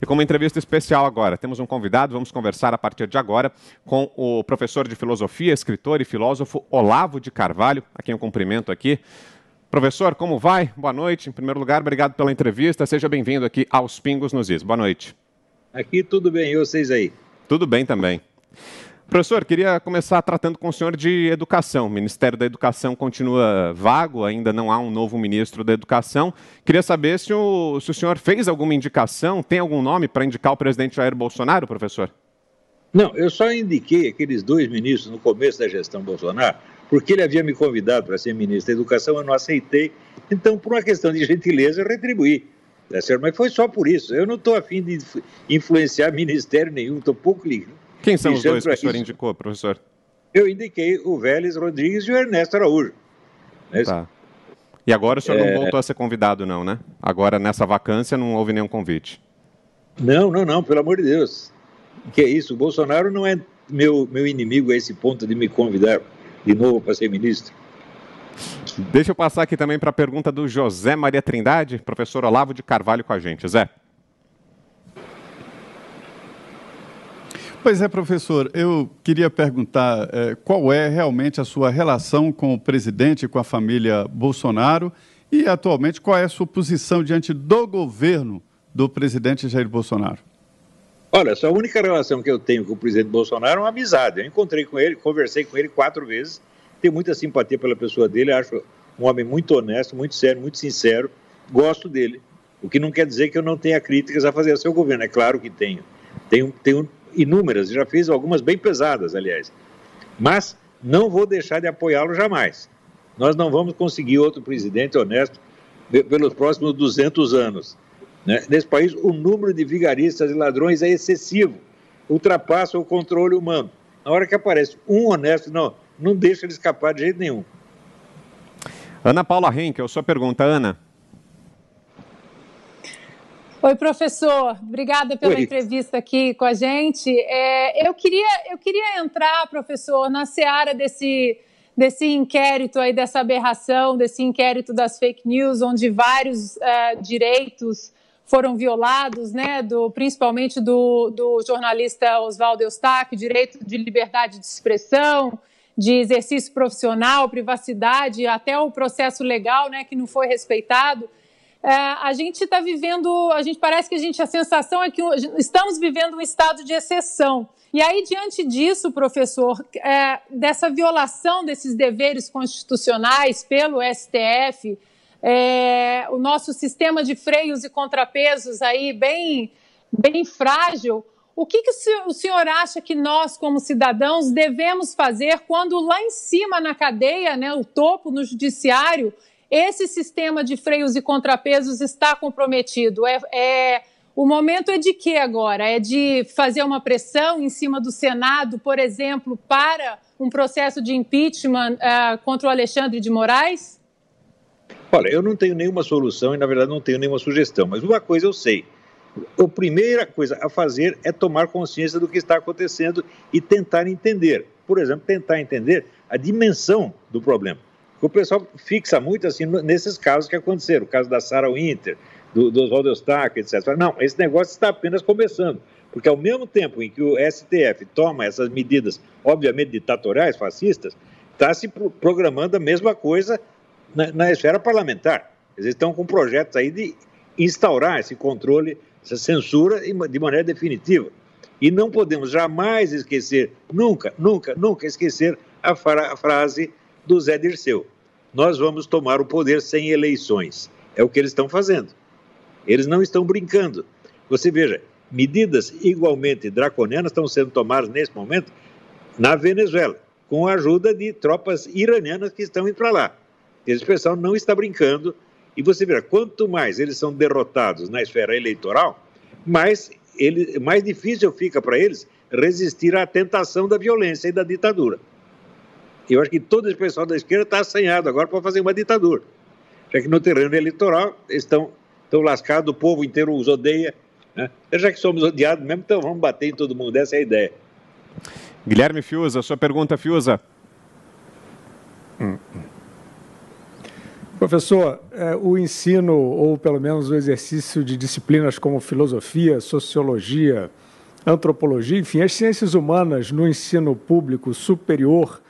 E com uma entrevista especial agora, temos um convidado, vamos conversar a partir de agora com o professor de filosofia, escritor e filósofo Olavo de Carvalho, a quem eu cumprimento aqui. Professor, como vai? Boa noite. Em primeiro lugar, obrigado pela entrevista. Seja bem-vindo aqui aos Pingos nos Is. Boa noite. Aqui tudo bem, e vocês aí? Tudo bem também. Professor, queria começar tratando com o senhor de educação. O Ministério da Educação continua vago, ainda não há um novo ministro da Educação. Queria saber se o, se o senhor fez alguma indicação, tem algum nome para indicar o presidente Jair Bolsonaro, professor? Não, eu só indiquei aqueles dois ministros no começo da gestão Bolsonaro, porque ele havia me convidado para ser ministro da Educação, eu não aceitei. Então, por uma questão de gentileza, eu retribuí. Tá Mas foi só por isso. Eu não estou afim de influenciar ministério nenhum, estou pouco ligado quem são os dois que o senhor indicou, professor? Eu indiquei o Vélez Rodrigues e o Ernesto Araújo. É tá. E agora o senhor é... não voltou a ser convidado, não, né? Agora, nessa vacância, não houve nenhum convite. Não, não, não, pelo amor de Deus. Que é isso? O Bolsonaro não é meu, meu inimigo a esse ponto de me convidar de novo para ser ministro. Deixa eu passar aqui também para a pergunta do José Maria Trindade, professor Olavo de Carvalho com a gente. Zé. Pois é, professor, eu queria perguntar é, qual é realmente a sua relação com o presidente e com a família Bolsonaro e, atualmente, qual é a sua posição diante do governo do presidente Jair Bolsonaro? Olha, a única relação que eu tenho com o presidente Bolsonaro é uma amizade. Eu encontrei com ele, conversei com ele quatro vezes, tenho muita simpatia pela pessoa dele, acho um homem muito honesto, muito sério, muito sincero, gosto dele. O que não quer dizer que eu não tenha críticas a fazer ao seu governo, é claro que tenho. Tenho, tenho inúmeras, já fiz algumas bem pesadas, aliás. Mas não vou deixar de apoiá-lo jamais. Nós não vamos conseguir outro presidente honesto pelos próximos 200 anos. Né? Nesse país, o número de vigaristas e ladrões é excessivo, ultrapassa o controle humano. Na hora que aparece um honesto, não, não deixa ele escapar de jeito nenhum. Ana Paula Henkel, sua pergunta, Ana. Oi, professor. Obrigada pela Oi. entrevista aqui com a gente. É, eu, queria, eu queria entrar, professor, na seara desse, desse inquérito aí, dessa aberração, desse inquérito das fake news, onde vários é, direitos foram violados, né, do, principalmente do, do jornalista Oswaldo Eustáquio, direito de liberdade de expressão, de exercício profissional, privacidade, até o processo legal, né, que não foi respeitado é, a gente está vivendo, a gente parece que a gente a sensação é que estamos vivendo um estado de exceção. E aí, diante disso, professor, é, dessa violação desses deveres constitucionais pelo STF, é, o nosso sistema de freios e contrapesos aí bem, bem frágil, o que, que o senhor acha que nós, como cidadãos, devemos fazer quando lá em cima na cadeia, né, o topo no judiciário, esse sistema de freios e contrapesos está comprometido. É, é, o momento é de quê agora? É de fazer uma pressão em cima do Senado, por exemplo, para um processo de impeachment uh, contra o Alexandre de Moraes? Olha, eu não tenho nenhuma solução e, na verdade, não tenho nenhuma sugestão, mas uma coisa eu sei. A primeira coisa a fazer é tomar consciência do que está acontecendo e tentar entender. Por exemplo, tentar entender a dimensão do problema. O pessoal fixa muito assim nesses casos que aconteceram, o caso da Sarah Winter, do, do Oswaldo Eustáquio, etc. Não, esse negócio está apenas começando, porque ao mesmo tempo em que o STF toma essas medidas, obviamente ditatoriais, fascistas, está se programando a mesma coisa na, na esfera parlamentar. Eles estão com projetos aí de instaurar esse controle, essa censura de maneira definitiva. E não podemos jamais esquecer, nunca, nunca, nunca esquecer a, fra a frase do Zé Dirceu nós vamos tomar o poder sem eleições. É o que eles estão fazendo. Eles não estão brincando. Você veja, medidas igualmente draconianas estão sendo tomadas nesse momento na Venezuela, com a ajuda de tropas iranianas que estão indo para lá. Esse pessoal não está brincando. E você vê, quanto mais eles são derrotados na esfera eleitoral, mais, ele, mais difícil fica para eles resistir à tentação da violência e da ditadura. Eu acho que todo esse pessoal da esquerda está assanhado agora para fazer uma ditadura. Já que no terreno eleitoral estão, estão lascados, o povo inteiro os odeia. Né? Já que somos odiados mesmo, então vamos bater em todo mundo. Essa é a ideia. Guilherme Fiuza, sua pergunta, Fiuza. Professor, é, o ensino, ou pelo menos o exercício de disciplinas como filosofia, sociologia, antropologia, enfim, as ciências humanas no ensino público superior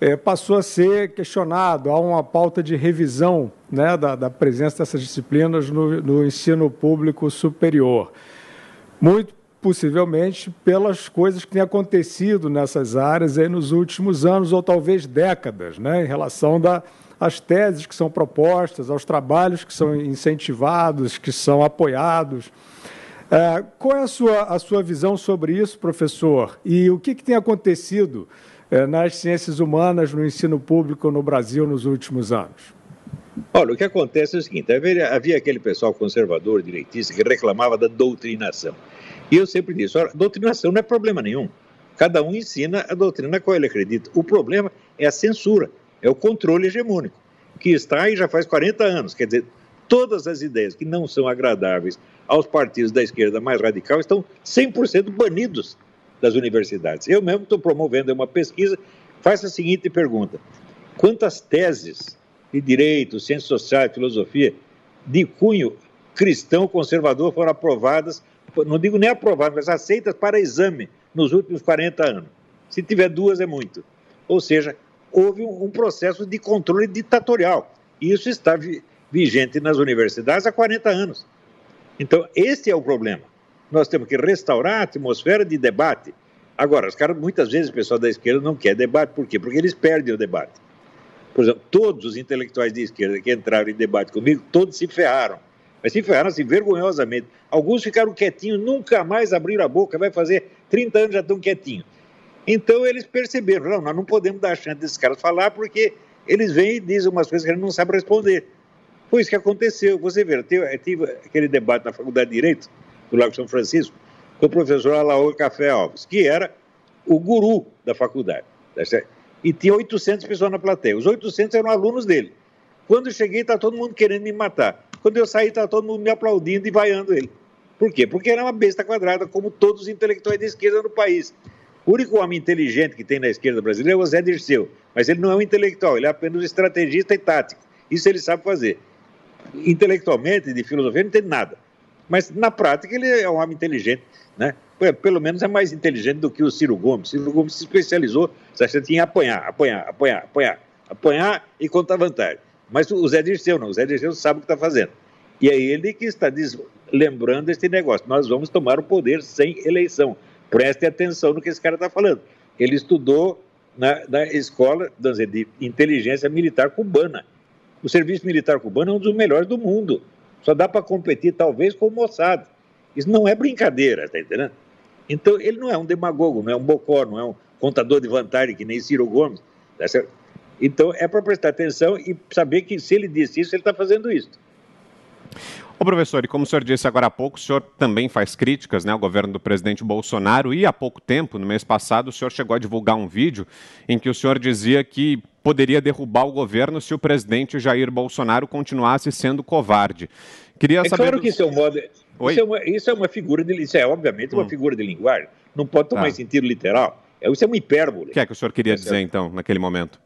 é, passou a ser questionado. Há uma pauta de revisão né, da, da presença dessas disciplinas no, no ensino público superior. Muito possivelmente pelas coisas que têm acontecido nessas áreas aí nos últimos anos ou talvez décadas, né, em relação da, às teses que são propostas, aos trabalhos que são incentivados, que são apoiados. É, qual é a sua, a sua visão sobre isso, professor? E o que, que tem acontecido nas ciências humanas no ensino público no Brasil nos últimos anos? Olha, o que acontece é o seguinte: havia, havia aquele pessoal conservador, direitista, que reclamava da doutrinação. E eu sempre disse: olha, doutrinação não é problema nenhum. Cada um ensina a doutrina a qual ele acredita. O problema é a censura, é o controle hegemônico, que está aí já faz 40 anos. Quer dizer, todas as ideias que não são agradáveis aos partidos da esquerda mais radical estão 100% banidos das universidades. Eu mesmo estou promovendo uma pesquisa, faço a seguinte pergunta: quantas teses de direito, ciências sociais, filosofia de cunho cristão conservador foram aprovadas, não digo nem aprovadas, mas aceitas para exame nos últimos 40 anos? Se tiver duas é muito. Ou seja, houve um, processo de controle ditatorial. E isso está vigente nas universidades há 40 anos. Então, esse é o problema. Nós temos que restaurar a atmosfera de debate. Agora, os caras, muitas vezes, o pessoal da esquerda não quer debate. Por quê? Porque eles perdem o debate. Por exemplo, todos os intelectuais de esquerda que entraram em debate comigo, todos se ferraram. Mas se ferraram assim, vergonhosamente. Alguns ficaram quietinhos, nunca mais abriram a boca, vai fazer 30 anos já estão quietinhos. Então eles perceberam, não, nós não podemos dar chance desses caras falar porque eles vêm e dizem umas coisas que eles não sabem responder. Foi isso que aconteceu. Você vê, eu tive aquele debate na Faculdade de Direito, do Lago São Francisco, com o professor Alaor Café Alves, que era o guru da faculdade. Tá e tinha 800 pessoas na plateia. Os 800 eram alunos dele. Quando eu cheguei, estava todo mundo querendo me matar. Quando eu saí, estava todo mundo me aplaudindo e vaiando ele. Por quê? Porque era uma besta quadrada, como todos os intelectuais de esquerda no país. O único homem inteligente que tem na esquerda brasileira é o Zé Dirceu, mas ele não é um intelectual, ele é apenas um estrategista e tático. Isso ele sabe fazer intelectualmente, de filosofia, não entende nada. Mas, na prática, ele é um homem inteligente, né? Pelo menos é mais inteligente do que o Ciro Gomes. Ciro Gomes se especializou, você em apanhar, apanhar, apanhar, apanhar, apanhar e contar vantagem. Mas o Zé Dirceu não, o Zé Dirceu sabe o que está fazendo. E é ele que está lembrando este negócio. Nós vamos tomar o poder sem eleição. Preste atenção no que esse cara está falando. Ele estudou na, na escola de inteligência militar cubana. O serviço militar cubano é um dos melhores do mundo. Só dá para competir, talvez, com o Mossad. Isso não é brincadeira, está entendendo? Então, ele não é um demagogo, não é um bocó, não é um contador de vantagem que nem Ciro Gomes. Tá então, é para prestar atenção e saber que se ele disse isso, ele está fazendo isso. Ô professor, e como o senhor disse agora há pouco, o senhor também faz críticas né, ao governo do presidente Bolsonaro e há pouco tempo, no mês passado, o senhor chegou a divulgar um vídeo em que o senhor dizia que poderia derrubar o governo se o presidente Jair Bolsonaro continuasse sendo covarde. Queria é saber claro do... que isso é um modo... Isso é, uma, isso é uma figura de... Isso é, obviamente, uma hum. figura de linguagem. Não pode tomar tá. sentido literal. É, isso é uma hipérbole. O que é que o senhor queria dizer, então, naquele momento?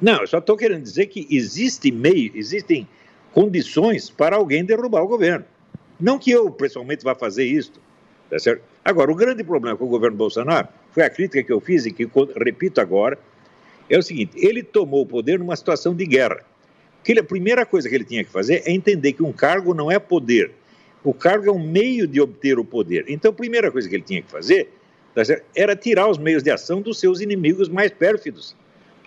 Não, eu só estou querendo dizer que existe meio, existem condições para alguém derrubar o governo. Não que eu, pessoalmente, vá fazer isso. Tá certo? Agora, o grande problema com o governo Bolsonaro foi a crítica que eu fiz e que repito agora, é o seguinte, ele tomou o poder numa situação de guerra. Que ele, a primeira coisa que ele tinha que fazer é entender que um cargo não é poder. O cargo é um meio de obter o poder. Então, a primeira coisa que ele tinha que fazer tá era tirar os meios de ação dos seus inimigos mais pérfidos.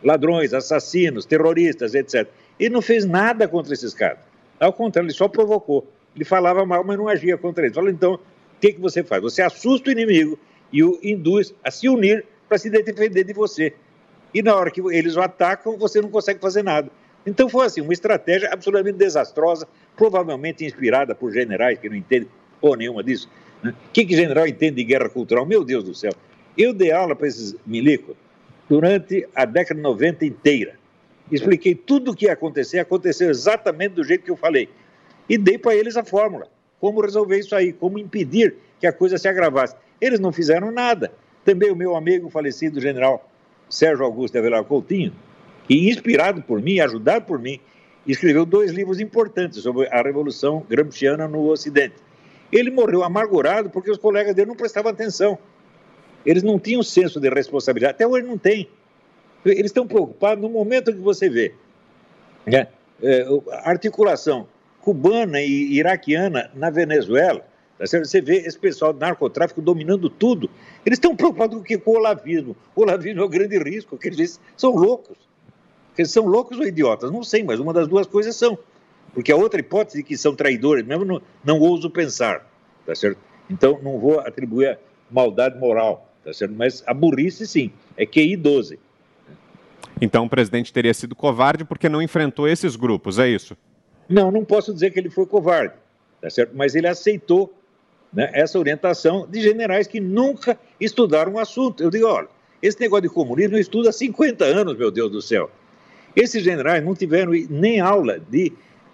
Ladrões, assassinos, terroristas, etc. Ele não fez nada contra esses caras. Ao contrário, ele só provocou. Ele falava mal, mas não agia contra eles. Fala, então, o que, que você faz? Você assusta o inimigo e o induz a se unir para se defender de você. E na hora que eles o atacam, você não consegue fazer nada. Então foi assim, uma estratégia absolutamente desastrosa, provavelmente inspirada por generais que não entendem porra nenhuma disso. Né? O que, que general entende de guerra cultural? Meu Deus do céu. Eu dei aula para esses milicos durante a década de 90 inteira expliquei tudo o que ia acontecer, aconteceu exatamente do jeito que eu falei. E dei para eles a fórmula, como resolver isso aí, como impedir que a coisa se agravasse. Eles não fizeram nada. Também o meu amigo falecido general Sérgio Augusto de Avelar Coutinho, que inspirado por mim, ajudado por mim, escreveu dois livros importantes sobre a Revolução Gramsciana no Ocidente. Ele morreu amargurado porque os colegas dele não prestavam atenção. Eles não tinham senso de responsabilidade. Até hoje não tem. Eles estão preocupados no momento que você vê né, é, a articulação cubana e iraquiana na Venezuela. Tá você vê esse pessoal do narcotráfico dominando tudo. Eles estão preocupados com o olavismo. O olavismo é o grande risco, que eles são loucos. Eles são loucos ou idiotas? Não sei, mas uma das duas coisas são. Porque a outra hipótese de que são traidores, mesmo não, não ouso pensar, tá certo? Então, não vou atribuir maldade moral, tá certo? Mas a burrice, sim, é QI 12. Então, o presidente teria sido covarde porque não enfrentou esses grupos, é isso? Não, não posso dizer que ele foi covarde, tá certo? Mas ele aceitou né, essa orientação de generais que nunca estudaram o assunto. Eu digo, olha, esse negócio de comunismo eu estudo há 50 anos, meu Deus do céu. Esses generais não tiveram nem aula de,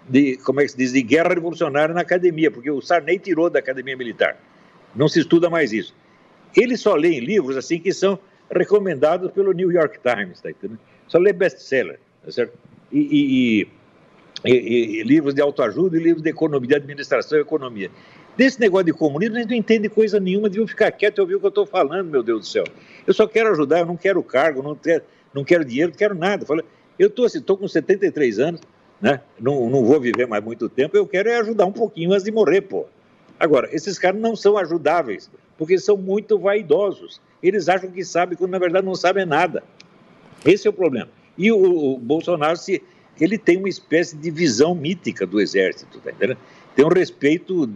de como é que se diz, de guerra revolucionária na academia, porque o Sarney tirou da academia militar. Não se estuda mais isso. Eles só leem livros assim que são recomendados pelo New York Times, tá entendendo? Só lê best-seller, tá certo? E, e, e, e, livros de autoajuda e livros de economia, de administração e economia. Desse negócio de comunismo, gente não entende coisa nenhuma, deviam ficar quieto e ouvir o que eu estou falando, meu Deus do céu. Eu só quero ajudar, eu não quero cargo, não quero, não quero dinheiro, não quero nada. Eu estou assim, com 73 anos, né? Não, não vou viver mais muito tempo, eu quero é ajudar um pouquinho antes de morrer, pô. Agora, esses caras não são ajudáveis, porque são muito vaidosos. Eles acham que sabem, quando na verdade não sabem nada. Esse é o problema. E o, o Bolsonaro, se, ele tem uma espécie de visão mítica do exército, tá entendendo? Tem um respeito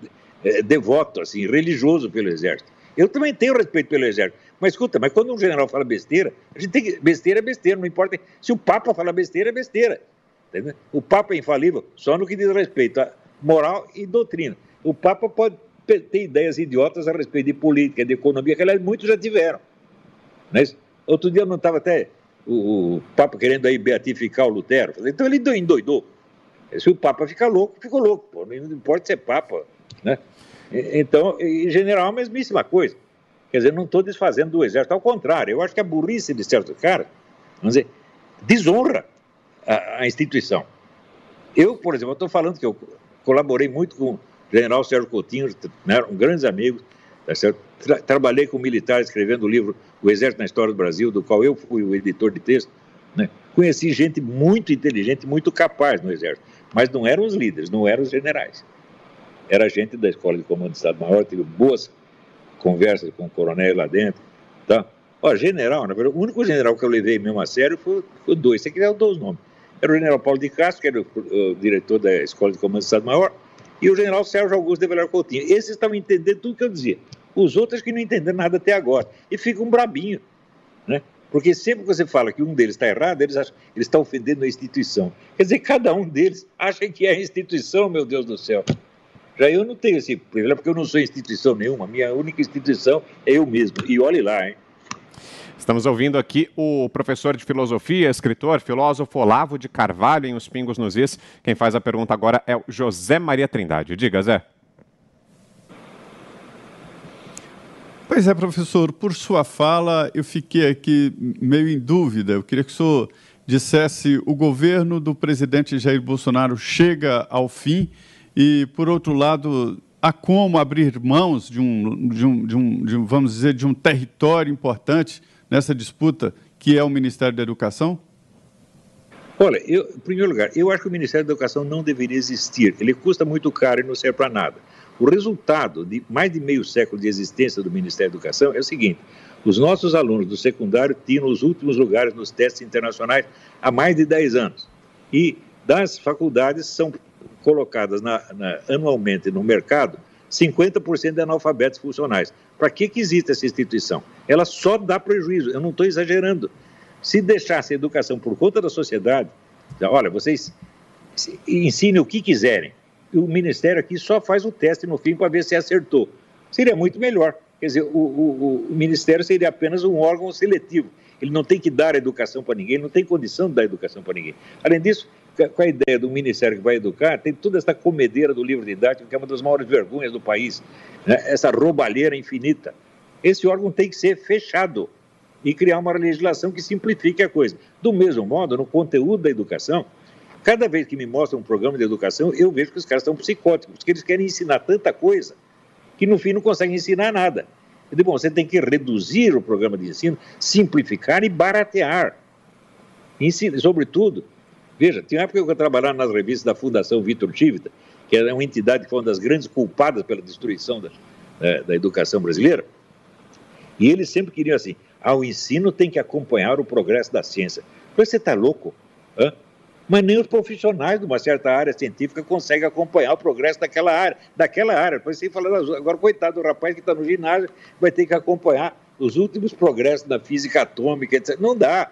é, devoto, assim, religioso pelo exército. Eu também tenho respeito pelo exército. Mas escuta, mas quando um general fala besteira, a gente tem que. Besteira é besteira, não importa. Se o Papa fala besteira, é besteira. Entendeu? O Papa é infalível só no que diz respeito a moral e doutrina. O Papa pode ter ideias idiotas a respeito de política, de economia, que aliás muitos já tiveram. Mas, outro dia eu não estava até o, o, Papa querendo aí beatificar o Lutero. Então ele endoidou. Se o Papa fica louco, ficou louco. Pô. Não importa ser Papa. Né? Então, em general, a mesmíssima coisa. Quer dizer, não estou desfazendo do exército, ao contrário, eu acho que a burrice de certos caras, vamos dizer, desonra a, a instituição. Eu, por exemplo, estou falando que eu colaborei muito com o general Sérgio Coutinho, né, eram grandes amigos, tá Tra trabalhei com militares escrevendo o livro O Exército na História do Brasil, do qual eu fui o editor de texto. Né? Conheci gente muito inteligente, muito capaz no Exército, mas não eram os líderes, não eram os generais. Era gente da Escola de Comando de Estado-Maior, tive boas conversas com o coronel lá dentro. Tá? Ó, general, na verdade, o único general que eu levei mesmo a sério foi, foi dois. Você quiser, eu dou os nomes. Era o general Paulo de Castro, que era o, o diretor da Escola de Comando de Estado-Maior, e o general Sérgio Augusto de Velar Coutinho. Esses estavam entendendo tudo que eu dizia. Os outros que não entenderam nada até agora. E ficam brabinho, né? Porque sempre que você fala que um deles está errado, eles acham eles estão ofendendo a instituição. Quer dizer, cada um deles acha que é a instituição, meu Deus do céu. Já eu não tenho esse privilégio, porque eu não sou instituição nenhuma. Minha única instituição é eu mesmo. E olhe lá, hein? Estamos ouvindo aqui o professor de filosofia, escritor, filósofo Olavo de Carvalho em Os Pingos nos Is. Quem faz a pergunta agora é o José Maria Trindade. Diga, Zé. Pois é, professor, por sua fala, eu fiquei aqui meio em dúvida. Eu queria que o senhor dissesse: o governo do presidente Jair Bolsonaro chega ao fim e, por outro lado, há como abrir mãos de um, de um, de um, de um vamos dizer, de um território importante nessa disputa que é o Ministério da Educação? Olha, eu, em primeiro lugar, eu acho que o Ministério da Educação não deveria existir. Ele custa muito caro e não serve para nada. O resultado de mais de meio século de existência do Ministério da Educação é o seguinte: os nossos alunos do secundário tinham os últimos lugares nos testes internacionais há mais de 10 anos. E das faculdades são colocadas na, na, anualmente no mercado 50% de analfabetos funcionais. Para que, que existe essa instituição? Ela só dá prejuízo, eu não estou exagerando. Se deixasse a educação por conta da sociedade, olha, vocês ensinem o que quiserem, o Ministério aqui só faz o teste no fim para ver se acertou. Seria muito melhor. Quer dizer, o, o, o Ministério seria apenas um órgão seletivo. Ele não tem que dar educação para ninguém, não tem condição de dar educação para ninguém. Além disso, com a ideia do Ministério que vai educar, tem toda essa comedeira do livro didático, que é uma das maiores vergonhas do país, né? essa roubalheira infinita. Esse órgão tem que ser fechado e criar uma legislação que simplifique a coisa. Do mesmo modo, no conteúdo da educação, Cada vez que me mostram um programa de educação, eu vejo que os caras estão psicóticos, porque eles querem ensinar tanta coisa que no fim não conseguem ensinar nada. Eu digo, bom, você tem que reduzir o programa de ensino, simplificar e baratear. Ensina, sobretudo, veja, tinha uma época que eu trabalhava nas revistas da Fundação Vitor Tivita, que era uma entidade que foi uma das grandes culpadas pela destruição da, da, da educação brasileira, e eles sempre queriam assim, ah, o ensino tem que acompanhar o progresso da ciência. Você está louco? Hã? Mas nem os profissionais de uma certa área científica conseguem acompanhar o progresso daquela área. Daquela área. Depois você fala, agora, coitado do rapaz que está no ginásio, vai ter que acompanhar os últimos progressos da física atômica, etc. Não dá.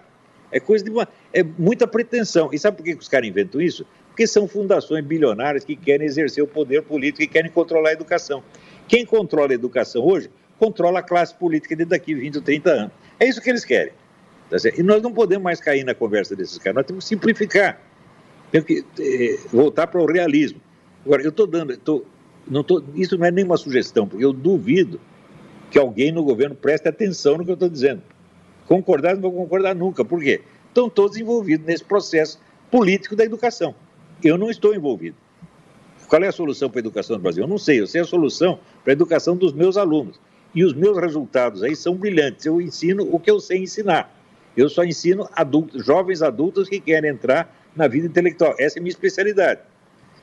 É coisa de uma. É muita pretensão. E sabe por que os caras inventam isso? Porque são fundações bilionárias que querem exercer o poder político e querem controlar a educação. Quem controla a educação hoje controla a classe política de daqui 20 ou 30 anos. É isso que eles querem. Tá e nós não podemos mais cair na conversa desses caras, nós temos que simplificar. Temos que eh, voltar para o realismo. Agora, eu estou dando, tô, não tô, isso não é nenhuma sugestão, porque eu duvido que alguém no governo preste atenção no que eu estou dizendo. Concordar, não vou concordar nunca. Por quê? Estão todos envolvidos nesse processo político da educação. Eu não estou envolvido. Qual é a solução para a educação no Brasil? Eu não sei, eu sei a solução para a educação dos meus alunos. E os meus resultados aí são brilhantes. Eu ensino o que eu sei ensinar. Eu só ensino adultos, jovens adultos que querem entrar na vida intelectual. Essa é a minha especialidade.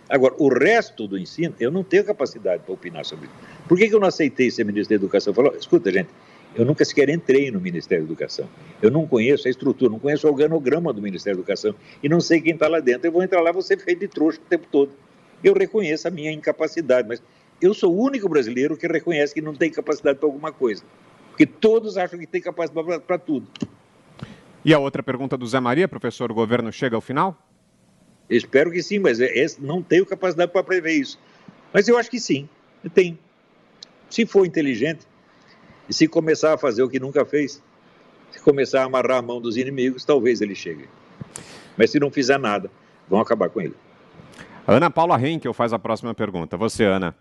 Agora, o resto do ensino, eu não tenho capacidade para opinar sobre isso. Por que, que eu não aceitei ser ministro da Educação? Falou, escuta, gente, eu nunca sequer entrei no Ministério da Educação. Eu não conheço a estrutura, não conheço o organograma do Ministério da Educação e não sei quem está lá dentro. Eu vou entrar lá, vou ser feito de trouxa o tempo todo. Eu reconheço a minha incapacidade, mas eu sou o único brasileiro que reconhece que não tem capacidade para alguma coisa. Porque todos acham que tem capacidade para tudo. E a outra pergunta do Zé Maria, professor, o governo chega ao final? espero que sim, mas é, é, não tenho capacidade para prever isso. Mas eu acho que sim, tem. Se for inteligente, e se começar a fazer o que nunca fez, se começar a amarrar a mão dos inimigos, talvez ele chegue. Mas se não fizer nada, vão acabar com ele. Ana Paula Henkel faz a próxima pergunta. Você, Ana.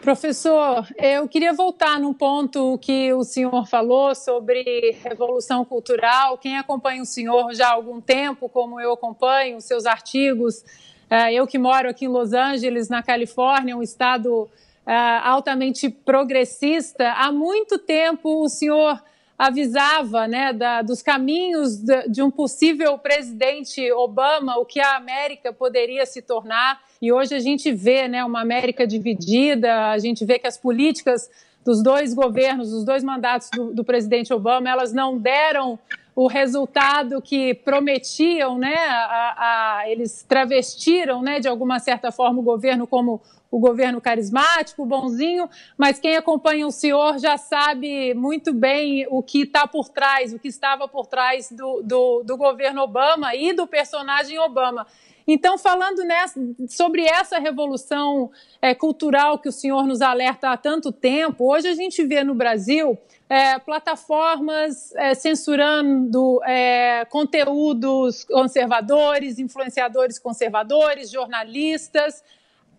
Professor, eu queria voltar num ponto que o senhor falou sobre revolução cultural. Quem acompanha o senhor já há algum tempo, como eu acompanho, seus artigos, é, eu que moro aqui em Los Angeles, na Califórnia, um estado é, altamente progressista, há muito tempo o senhor avisava né, da, dos caminhos de, de, um possível presidente Obama, o que a América poderia se tornar. E hoje a gente vê né, uma América dividida, a gente vê que as políticas dos dois governos, dos dois mandatos do, do presidente Obama, elas não deram o resultado que prometiam, né? A, a, eles travestiram, né, de alguma certa forma, o governo como o governo carismático, bonzinho, mas quem acompanha o senhor já sabe muito bem o que está por trás, o que estava por trás do, do, do governo Obama e do personagem Obama. Então, falando nessa, sobre essa revolução é, cultural que o senhor nos alerta há tanto tempo, hoje a gente vê no Brasil é, plataformas é, censurando é, conteúdos conservadores, influenciadores conservadores, jornalistas.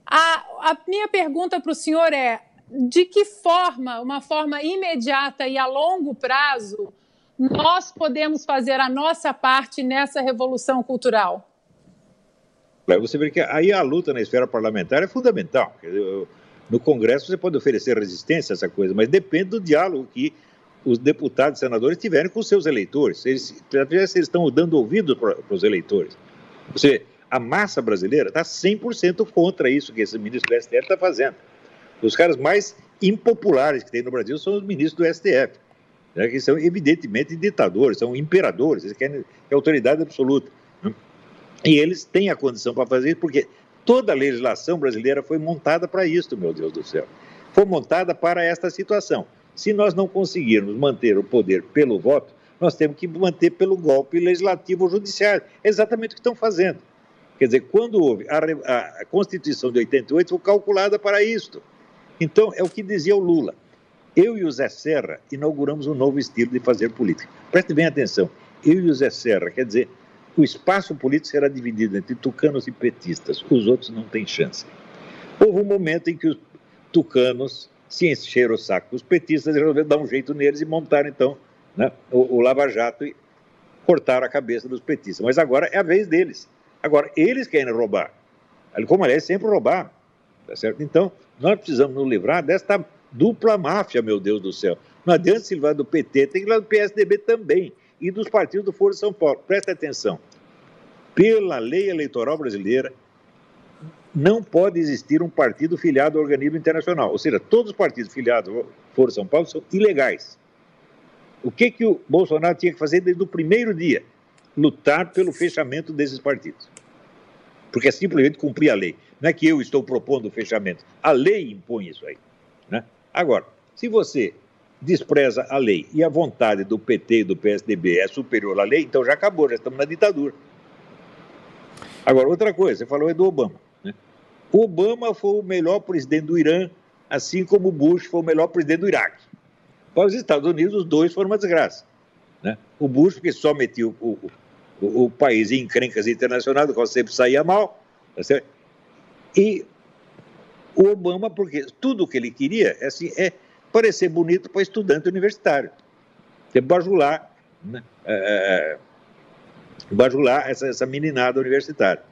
A, a minha pergunta para o senhor é: de que forma, uma forma imediata e a longo prazo, nós podemos fazer a nossa parte nessa revolução cultural? Você vê que aí a luta na esfera parlamentar é fundamental. No Congresso você pode oferecer resistência a essa coisa, mas depende do diálogo que os deputados e senadores tiverem com seus eleitores. Eles, eles estão dando ouvido para os eleitores. Você, a massa brasileira está 100% contra isso que esse ministro do STF está fazendo. Os caras mais impopulares que tem no Brasil são os ministros do STF, né, que são evidentemente ditadores, são imperadores, eles querem autoridade absoluta. Né? E eles têm a condição para fazer isso, porque toda a legislação brasileira foi montada para isso, meu Deus do céu. Foi montada para esta situação. Se nós não conseguirmos manter o poder pelo voto, nós temos que manter pelo golpe legislativo ou judiciário. É exatamente o que estão fazendo. Quer dizer, quando houve a, a, Constituição de 88, foi calculada para isto. Então, é o que dizia o Lula. Eu e o Zé Serra inauguramos um novo estilo de fazer política. Preste bem atenção. Eu e o Zé Serra, quer dizer, o espaço político será dividido entre tucanos e petistas. Os outros não têm chance. Houve um momento em que os tucanos se encheram o saco dos petistas e resolveram dar um jeito neles e montar, então, né, o, o Lava Jato e cortaram a cabeça dos petistas. Mas agora é a vez deles. Agora, eles querem roubar. Como aliás, sempre roubar. Tá certo? Então, nós precisamos nos livrar desta dupla máfia, meu Deus do céu. Não adianta se livrar do PT, tem que livrar do PSDB também. E dos partidos do Foro de São Paulo. Presta atenção. Pela lei eleitoral brasileira, não pode existir um partido filiado ao organismo internacional. Ou seja, todos os partidos filiados ao Foro São Paulo são ilegais. O que, que o Bolsonaro tinha que fazer desde o primeiro dia? Lutar pelo fechamento desses partidos. Porque é simplesmente cumprir a lei. Não é que eu estou propondo o fechamento. A lei impõe isso aí. Né? Agora, se você despreza a lei e a vontade do PT e do PSDB é superior à lei, então já acabou, já estamos na ditadura. Agora, outra coisa, você falou é do Obama. Né? Obama foi o melhor presidente do Irã, assim como Bush foi o melhor presidente do Iraque. Para os Estados Unidos, os dois foram uma desgraça. Né? O Bush, porque só metia o, o, o, o país em encrencas internacionais, do qual sempre saía mal, tá e o Obama, porque tudo o que ele queria é, assim, é parecer bonito para estudante universitário, é bajular, né? é, é, bajular essa, essa meninada universitária.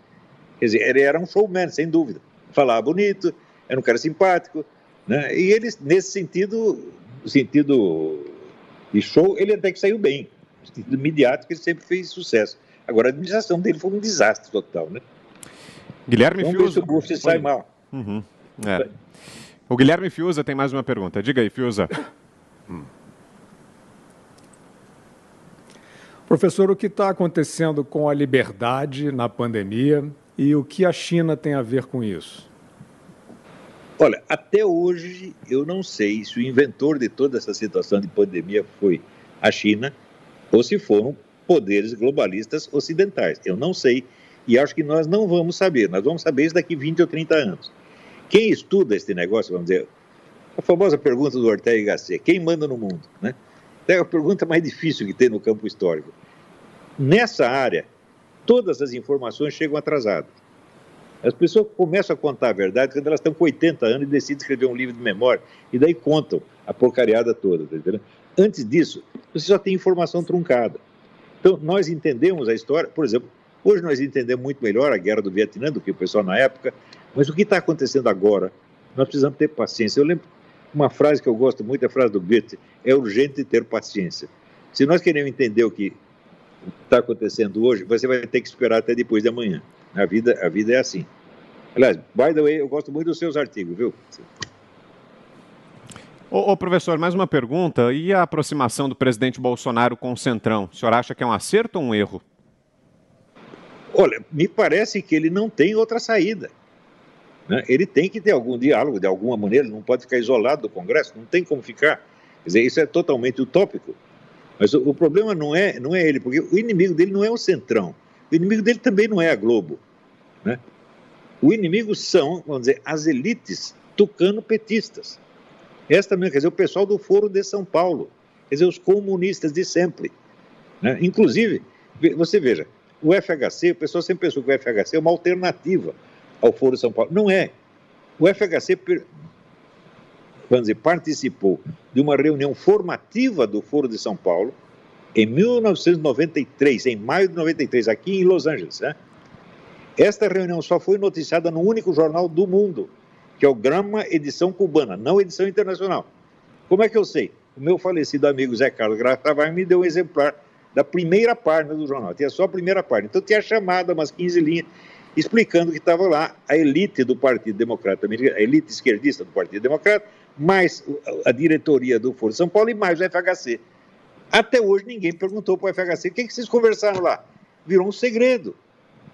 Quer dizer, ele era um showman, sem dúvida. Falava bonito, era um cara simpático, né? e ele, nesse sentido, sentido de show, ele até que saiu bem. Sentido midiático, ele sempre fez sucesso. Agora, a administração dele foi um desastre total, né? Guilherme Vamos Fiuza. Sai mal. Uhum. É. O Guilherme Fiuza tem mais uma pergunta. Diga aí, Fiuza. Professor, o que está acontecendo com a liberdade na pandemia e o que a China tem a ver com isso? Olha, até hoje eu não sei se o inventor de toda essa situação de pandemia foi a China ou se foram poderes globalistas ocidentais. Eu não sei e acho que nós não vamos saber, nós vamos saber isso daqui 20 ou 30 anos. Quem estuda este negócio, vamos dizer, a famosa pergunta do Ortega y Gasset, quem manda no mundo? Né? É a pergunta mais difícil que tem no campo histórico. Nessa área, todas as informações chegam atrasadas. As pessoas começam a contar a verdade quando elas estão com 80 anos e decidem escrever um livro de memória, e daí contam a porcariada toda. Tá Antes disso, você só tem informação truncada. Então, nós entendemos a história, por exemplo, hoje nós entendemos muito melhor a guerra do Vietnã do que o pessoal na época, mas o que está acontecendo agora, nós precisamos ter paciência. Eu lembro uma frase que eu gosto muito, a frase do Goethe, é urgente ter paciência. Se nós queremos entender o que está acontecendo hoje, você vai ter que esperar até depois de amanhã. A vida, a vida é assim. Aliás, by the way, eu gosto muito dos seus artigos, viu? Ô, ô, professor, mais uma pergunta. E a aproximação do presidente Bolsonaro com o Centrão? O senhor acha que é um acerto ou um erro? Olha, me parece que ele não tem outra saída. Né? Ele tem que ter algum diálogo, de alguma maneira, ele não pode ficar isolado do Congresso, não tem como ficar. Quer dizer, isso é totalmente utópico. Mas o, o problema não é, não é ele, porque o inimigo dele não é o Centrão. O inimigo dele também não é a Globo. Né? O inimigo são, vamos dizer, as elites tucano-petistas. Esta mesmo, quer dizer, o pessoal do Foro de São Paulo, quer dizer, os comunistas de sempre. Né? Inclusive, você veja, o FHC, o pessoal sempre pensou que o FHC é uma alternativa ao Foro de São Paulo. Não é. O FHC vamos dizer, participou de uma reunião formativa do Foro de São Paulo em 1993, em maio de 93, aqui em Los Angeles. Né? Esta reunião só foi noticiada no único jornal do mundo, que é o Grama Edição Cubana, não edição internacional. Como é que eu sei? O meu falecido amigo Zé Carlos Graça Tavares me deu um exemplar da primeira página do jornal, tinha só a primeira página. Então tinha chamada, umas 15 linhas, explicando que estava lá a elite do Partido Democrata a elite esquerdista do Partido Democrata, mais a diretoria do Foro São Paulo e mais o FHC. Até hoje ninguém perguntou para o FHC o que, que vocês conversaram lá. Virou um segredo.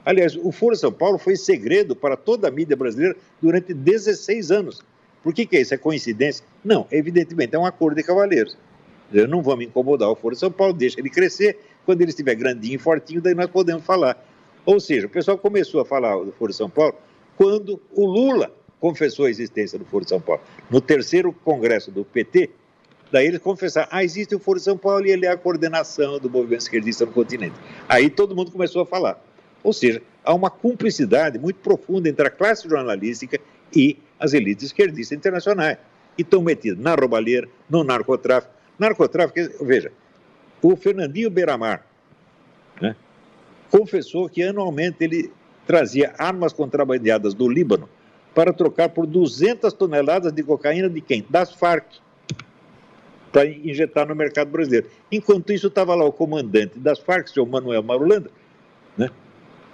Aliás, o Foro São Paulo foi segredo para toda a mídia brasileira durante 16 anos. Por que, que é isso? É coincidência? Não, evidentemente é um acordo de cavaleiros. Eu não me incomodar o Foro São Paulo, deixa ele crescer. Quando ele estiver grandinho e fortinho, daí nós podemos falar. Ou seja, o pessoal começou a falar do Foro São Paulo quando o Lula confessou a existência do Foro São Paulo. No terceiro congresso do PT, daí eles confessaram, ah, existe o Foro São Paulo e ele é a coordenação do movimento esquerdista no continente. Aí todo mundo começou a falar. Ou seja, há uma cumplicidade muito profunda entre a classe jornalística e as elites esquerdistas internacionais, que estão metidas na roubalheira, no narcotráfico. Narcotráfico, veja, o Fernandinho Beiramar, né, confessou que anualmente ele trazia armas contrabandeadas do Líbano para trocar por 200 toneladas de cocaína de quem? Das Farc, para injetar no mercado brasileiro. Enquanto isso, estava lá o comandante das Farc, senhor Manuel Marulanda,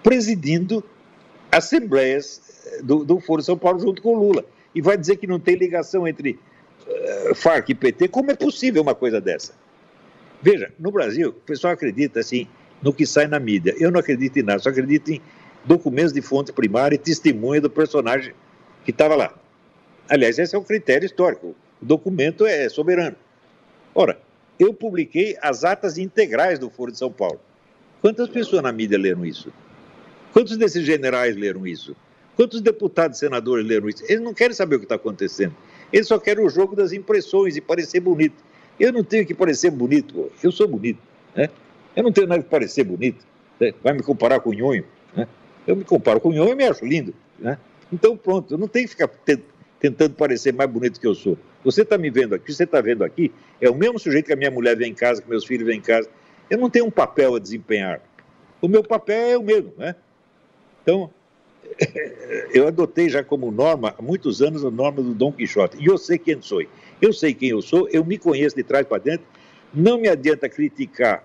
presidindo assembleias eh, do, do Foro São Paulo junto com Lula. E vai dizer que não tem ligação entre uh, Farc e PT. Como é possível uma coisa dessa? Veja, no Brasil, o pessoal acredita assim no que sai na mídia. Eu não acredito em nada, só acredito em documentos de fonte primária e testemunha do personagem que estava lá. Aliás, esse é um critério histórico. O documento é soberano. Ora, eu publiquei as atas integrais do Foro de São Paulo. Quantas pessoas na mídia leram isso? Quantos desses generais leram isso? Quantos deputados e senadores leram isso? Eles não querem saber o que está acontecendo. Eles só querem o jogo das impressões e parecer bonito. Eu não tenho que parecer bonito, eu sou bonito. Né? Eu não tenho nada que parecer bonito. Né? Vai me comparar com o Nhonho. Né? Eu me comparo com o Nhonho e me acho lindo. Né? Então, pronto, eu não tenho que ficar tentando parecer mais bonito que eu sou. Você está me vendo aqui, você está vendo aqui, é o mesmo sujeito que a minha mulher vem em casa, que meus filhos vêm em casa. Eu não tenho um papel a desempenhar. O meu papel é o mesmo, né? Então, eu adotei já como norma, há muitos anos, a norma do Dom Quixote. E eu sei quem sou. Eu sei quem eu sou, eu me conheço de trás para dentro. Não me adianta criticar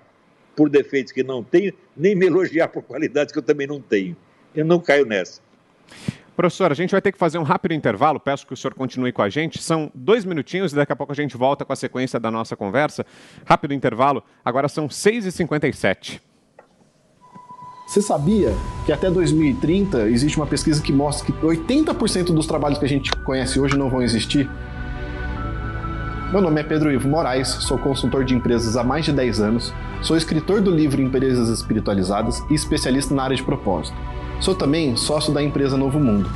por defeitos que não tenho, nem me elogiar por qualidades que eu também não tenho. Eu não caio nessa. Professor, a gente vai ter que fazer um rápido intervalo, peço que o senhor continue com a gente. São dois minutinhos e daqui a pouco a gente volta com a sequência da nossa conversa. Rápido intervalo, agora são 6h57. Você sabia que até 2030 existe uma pesquisa que mostra que 80% dos trabalhos que a gente conhece hoje não vão existir? Meu nome é Pedro Ivo Moraes, sou consultor de empresas há mais de 10 anos, sou escritor do livro Empresas Espiritualizadas e especialista na área de propósito. Sou também sócio da empresa Novo Mundo.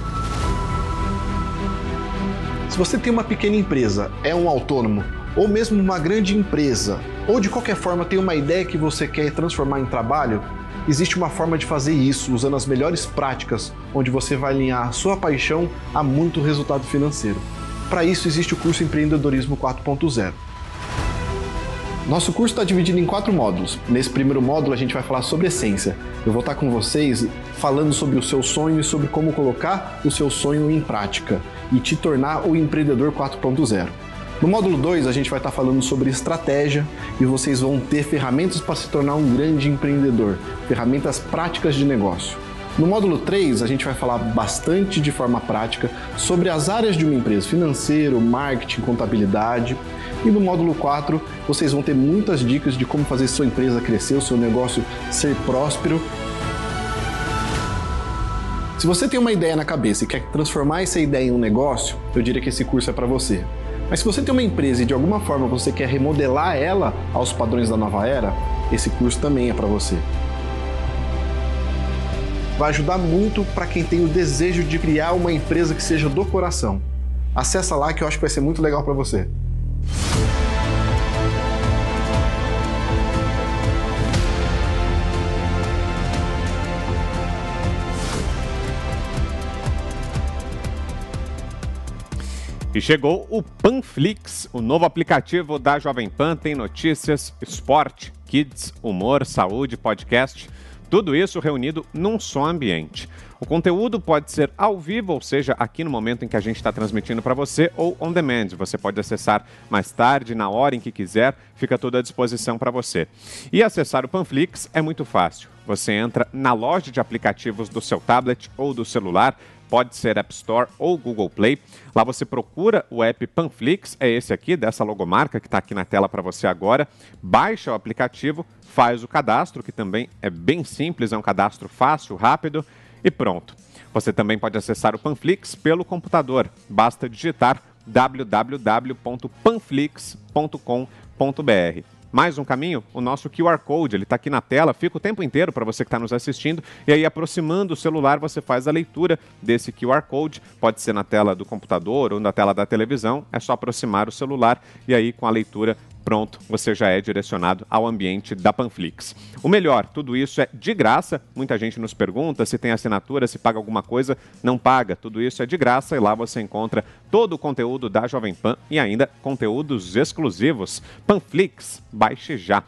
Se você tem uma pequena empresa, é um autônomo, ou mesmo uma grande empresa, ou de qualquer forma tem uma ideia que você quer transformar em trabalho, existe uma forma de fazer isso usando as melhores práticas, onde você vai alinhar sua paixão a muito resultado financeiro. Para isso existe o curso Empreendedorismo 4.0. Nosso curso está dividido em quatro módulos. Nesse primeiro módulo, a gente vai falar sobre essência. Eu vou estar com vocês falando sobre o seu sonho e sobre como colocar o seu sonho em prática e te tornar o empreendedor 4.0. No módulo 2, a gente vai estar falando sobre estratégia e vocês vão ter ferramentas para se tornar um grande empreendedor, ferramentas práticas de negócio. No módulo 3, a gente vai falar bastante de forma prática sobre as áreas de uma empresa: financeiro, marketing, contabilidade. E no módulo 4, vocês vão ter muitas dicas de como fazer sua empresa crescer, o seu negócio ser próspero. Se você tem uma ideia na cabeça e quer transformar essa ideia em um negócio, eu diria que esse curso é para você. Mas se você tem uma empresa e de alguma forma você quer remodelar ela aos padrões da nova era, esse curso também é para você. Vai ajudar muito para quem tem o desejo de criar uma empresa que seja do coração. Acesse lá que eu acho que vai ser muito legal para você. E chegou o Panflix, o novo aplicativo da Jovem Pan. Tem notícias, esporte, kids, humor, saúde, podcast. Tudo isso reunido num só ambiente. O conteúdo pode ser ao vivo, ou seja, aqui no momento em que a gente está transmitindo para você, ou on demand. Você pode acessar mais tarde, na hora em que quiser, fica tudo à disposição para você. E acessar o Panflix é muito fácil. Você entra na loja de aplicativos do seu tablet ou do celular, pode ser App Store ou Google Play. Lá você procura o app Panflix, é esse aqui, dessa logomarca que está aqui na tela para você agora. Baixa o aplicativo, faz o cadastro, que também é bem simples, é um cadastro fácil, rápido e pronto. Você também pode acessar o Panflix pelo computador. Basta digitar www.panflix.com.br. Mais um caminho, o nosso QR Code, ele está aqui na tela, fica o tempo inteiro para você que está nos assistindo, e aí aproximando o celular você faz a leitura desse QR Code, pode ser na tela do computador ou na tela da televisão, é só aproximar o celular e aí com a leitura pronto, você já é direcionado ao ambiente da Panflix. O melhor, tudo isso é de graça. Muita gente nos pergunta se tem assinatura, se paga alguma coisa. Não paga, tudo isso é de graça e lá você encontra todo o conteúdo da Jovem Pan e ainda conteúdos exclusivos. Panflix, baixe já.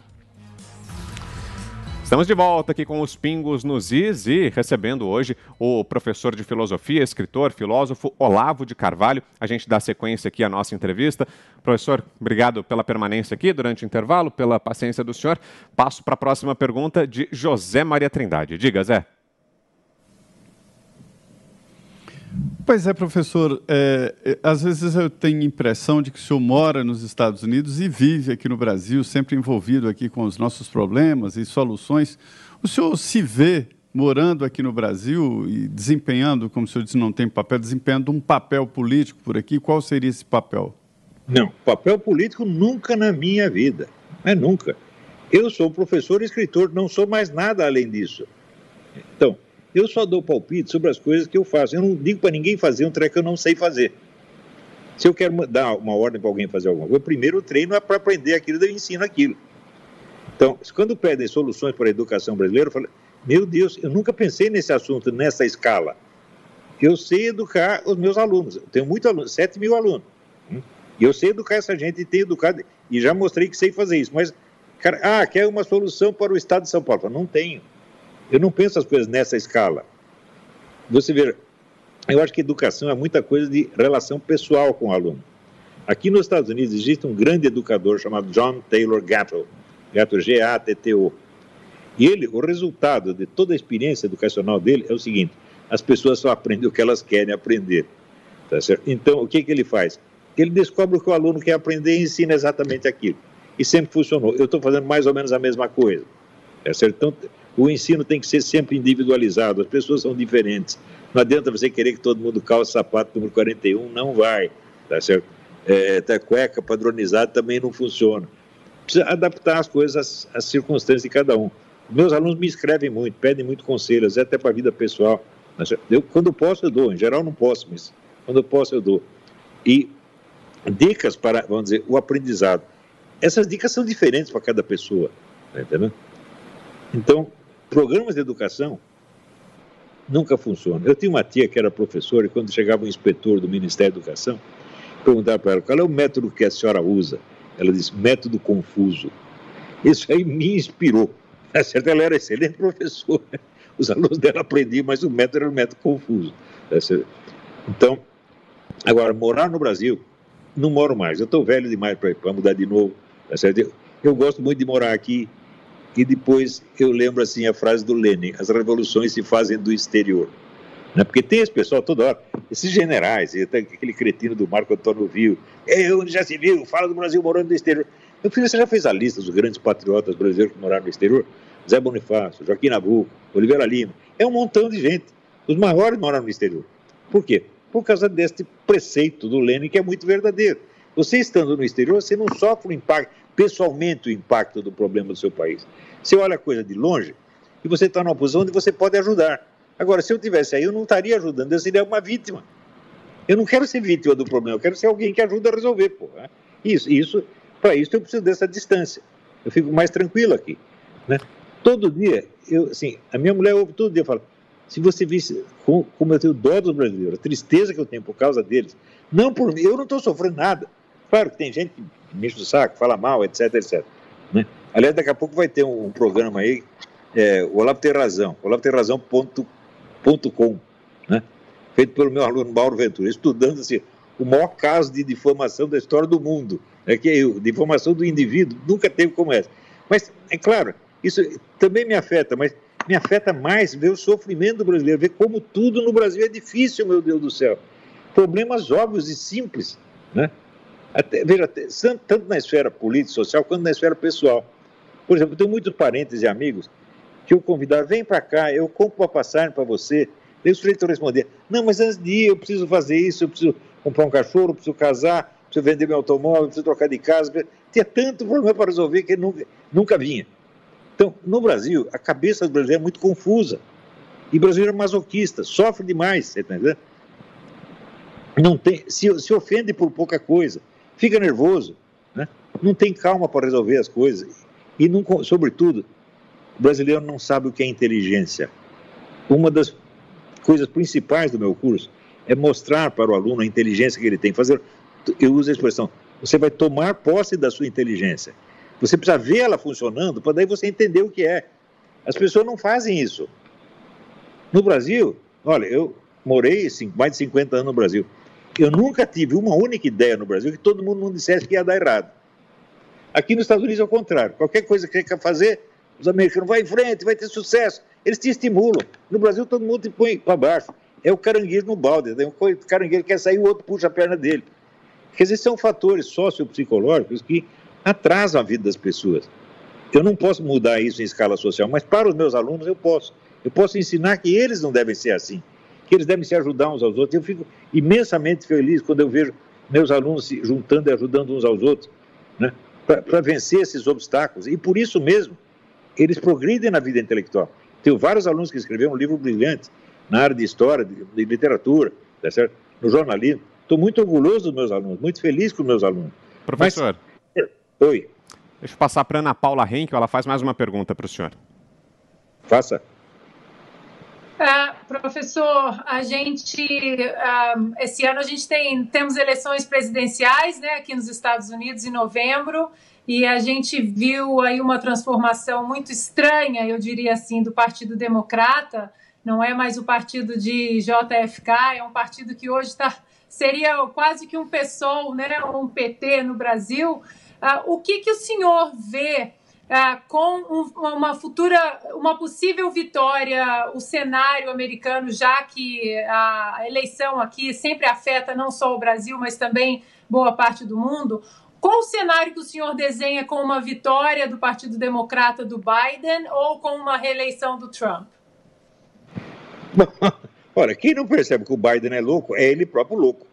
Estamos de volta aqui com os Pingos nos Is e recebendo hoje o professor de filosofia, escritor, filósofo Olavo de Carvalho. A gente dá sequência aqui à nossa entrevista. Professor, obrigado pela permanência aqui durante o intervalo, pela paciência do senhor. Passo para a próxima pergunta de José Maria Trindade. Diga, Zé. Pois é, professor. É, é, às vezes eu tenho a impressão de que o senhor mora nos Estados Unidos e vive aqui no Brasil, sempre envolvido aqui com os nossos problemas e soluções. O senhor se vê morando aqui no Brasil e desempenhando, como o senhor disse, não tem papel, desempenhando um papel político por aqui. Qual seria esse papel? Não, papel político nunca na minha vida. É nunca. Eu sou professor e escritor, não sou mais nada além disso. Então, eu só dou palpite sobre as coisas que eu faço. Eu não digo para ninguém fazer um treco que eu não sei fazer. Se eu quero dar uma ordem para alguém fazer alguma coisa, primeiro o treino é para aprender aquilo, eu ensino aquilo. Então, quando pedem soluções para a educação brasileira, eu falo, meu Deus, eu nunca pensei nesse assunto, nessa escala. Eu sei educar os meus alunos. Eu tenho muitos alunos, 7 mil alunos. Hum? E eu sei educar essa gente e tenho educado, e já mostrei que sei fazer isso. Mas, cara, ah, quer uma solução para o Estado de São Paulo? Eu falo, não tenho. Eu não penso as coisas nessa escala. Você vê, eu acho que educação é muita coisa de relação pessoal com o aluno. Aqui nos Estados Unidos existe um grande educador chamado John Taylor Gatto, Gatto G-A-T-T-O. E ele, o resultado de toda a experiência educacional dele é o seguinte: as pessoas só aprendem o que elas querem aprender. Tá então, o que, que ele faz? Ele descobre o que o aluno quer aprender e ensina exatamente aquilo. E sempre funcionou. Eu estou fazendo mais ou menos a mesma coisa. Tá certo? Então, o ensino tem que ser sempre individualizado, as pessoas são diferentes. Não adianta você querer que todo mundo calce sapato número 41, não vai, tá certo? É, até cueca padronizada também não funciona. Precisa adaptar as coisas às, circunstâncias de cada um. Meus alunos me escrevem muito, pedem muito conselhos, até para a vida pessoal. Tá eu, quando posso, eu dou. Em geral, não posso, mas quando posso, eu dou. E dicas para, vamos dizer, o aprendizado. Essas dicas são diferentes para cada pessoa, tá entendendo? Então, Programas de educação nunca funcionam. Eu tinha uma tia que era professora e quando chegava um inspetor do Ministério da Educação, perguntava para ela qual é o método que a senhora usa. Ela disse, método confuso. Isso aí me inspirou. Certo, ela era excelente professora. Os alunos dela aprendiam, mas o método era um método confuso. É então, agora, morar no Brasil, não moro mais. Eu estou velho demais para mudar de novo. É certo? Eu gosto muito de morar aqui, e depois eu lembro assim a frase do Lenin: as revoluções se fazem do exterior. Né? Porque tem esse pessoal toda hora, esses generais, até aquele cretino do Marco Antônio Viu, é, onde já se viu, fala do Brasil morando no exterior. Meu filho, você já fez a lista dos grandes patriotas brasileiros que moraram no exterior? Zé Bonifácio, Joaquim Nabuco, Oliveira Lima. É um montão de gente. Os maiores moraram no exterior. Por quê? Por causa deste preceito do Lenin que é muito verdadeiro. Você estando no exterior, você não sofre o impacto pessoalmente o impacto do problema do seu país. Você olha a coisa de longe e você está numa posição onde você pode ajudar. Agora, se eu tivesse aí, eu não estaria ajudando, eu seria uma vítima. Eu não quero ser vítima do problema, eu quero ser alguém que ajuda a resolver. Pô, né? Isso, isso para isso eu preciso dessa distância. Eu fico mais tranquilo aqui. Né? Todo dia, eu, assim, a minha mulher ouve todo dia fala: se você visse como, eu tenho dó dos brasileiros, a tristeza que eu tenho por causa deles, não por mim, eu não estou sofrendo nada. Claro que tem gente que mexe o saco, fala mal, etc, etc. Né? Aliás, daqui a pouco vai ter um, programa aí, é, o Olavo tem razão, olavo tem razão ponto, ponto com, né? feito pelo meu aluno Mauro Ventura, estudando assim, o maior caso de difamação da história do mundo, é que a difamação do indivíduo nunca teve como essa. Mas, é claro, isso também me afeta, mas me afeta mais ver o sofrimento do brasileiro, ver como tudo no Brasil é difícil, meu Deus do céu. Problemas óbvios e simples, né? Até, veja, tanto na esfera política, social, quanto na esfera pessoal. Por exemplo, eu tenho muitos parentes e amigos que eu convidar, vem para cá, eu compro uma passagem para você. Daí o sujeito responder, não, mas antes de ir eu preciso fazer isso, eu preciso comprar um cachorro, eu preciso casar, preciso vender meu automóvel, preciso trocar de casa. Tinha tanto problema para resolver que nunca, nunca vinha. Então, no Brasil, a cabeça do brasileiro é muito confusa. E o brasileiro é masoquista, sofre demais, você está entendendo? Não tem, se, se ofende por pouca coisa fica nervoso, né? não tem calma para resolver as coisas. E, não, sobretudo, o brasileiro não sabe o que é inteligência. Uma das coisas principais do meu curso é mostrar para o aluno a inteligência que ele tem. Fazer, eu uso a expressão, você vai tomar posse da sua inteligência. Você precisa ver ela funcionando para daí você entender o que é. As pessoas não fazem isso. No Brasil, olha, eu morei mais de 50 anos no Brasil. Eu nunca tive uma única ideia no Brasil que todo mundo não dissesse que ia dar errado. Aqui nos Estados Unidos é o contrário. Qualquer coisa que você quer fazer, os americanos vai em frente, vai ter sucesso. Eles te estimulam. No Brasil, todo mundo te põe para baixo. É o caranguejo no balde. Né? O caranguejo quer sair, o outro puxa a perna dele. Quer dizer, são fatores sociopsicológicos que atrasam a vida das pessoas. Eu não posso mudar isso em escala social, mas para os meus alunos eu posso. Eu posso ensinar que eles não devem ser assim, que eles devem se ajudar uns aos outros. Eu fico imensamente feliz quando eu vejo meus alunos se juntando e ajudando uns aos outros, né, para vencer esses obstáculos. E por isso mesmo, eles progridem na vida intelectual. Tenho vários alunos que escreveram um livro brilhante na área de história, de, de literatura, tá certo? no jornalismo. Estou muito orgulhoso dos meus alunos, muito feliz com os meus alunos. Professor. Mas... Oi. Deixa eu passar para Ana Paula Henkel, ela faz mais uma pergunta para o senhor. Faça. Uh, professor, a gente uh, esse ano a gente tem temos eleições presidenciais, né, aqui nos Estados Unidos em novembro e a gente viu aí uma transformação muito estranha, eu diria assim, do Partido Democrata. Não é mais o partido de JFK, é um partido que hoje está seria quase que um PSOL, né, um PT no Brasil. Uh, o que, que o senhor vê uh, com um, uma futura, uma possível vitória, o cenário americano, já que a eleição aqui sempre afeta não só o Brasil, mas também boa parte do mundo? Qual o cenário que o senhor desenha com uma vitória do Partido Democrata do Biden ou com uma reeleição do Trump? olha, quem não percebe que o Biden é louco é ele próprio louco.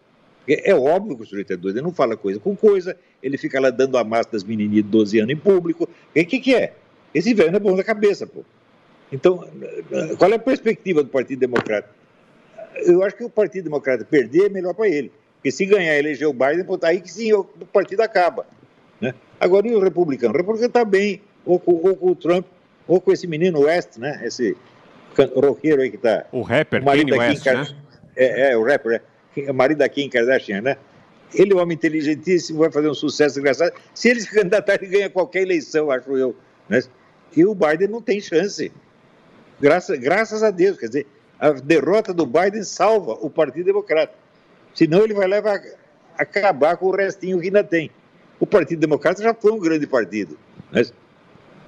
É óbvio que o sujeito é doido, ele não fala coisa com coisa, ele fica lá dando a massa das menininhas de 12 anos em público. O que, que é? Esse velho não é bom da cabeça, pô. Então, qual é a perspectiva do Partido Democrata? Eu acho que o Partido Democrata perder é melhor para ele. Porque se ganhar eleger o Biden, aí que sim o partido acaba. Né? Agora, e o republicano? O republicano está bem, ou com, ou com, o Trump, ou com esse menino West, né? Esse roqueiro aí que está. O rapper, o Kanye West, né? É, é, o rapper, é o marido da Kim Kardashian, né? Ele é um homem inteligentíssimo, vai fazer um sucesso engraçado. Se ele se candidatar, ele ganha qualquer eleição, acho eu. Né? E o Biden não tem chance. Graças, graças a Deus. Quer dizer, a derrota do Biden salva o Partido Democrata. Senão ele vai levar acabar com o restinho que ainda tem. O Partido Democrata já foi um grande partido. Né?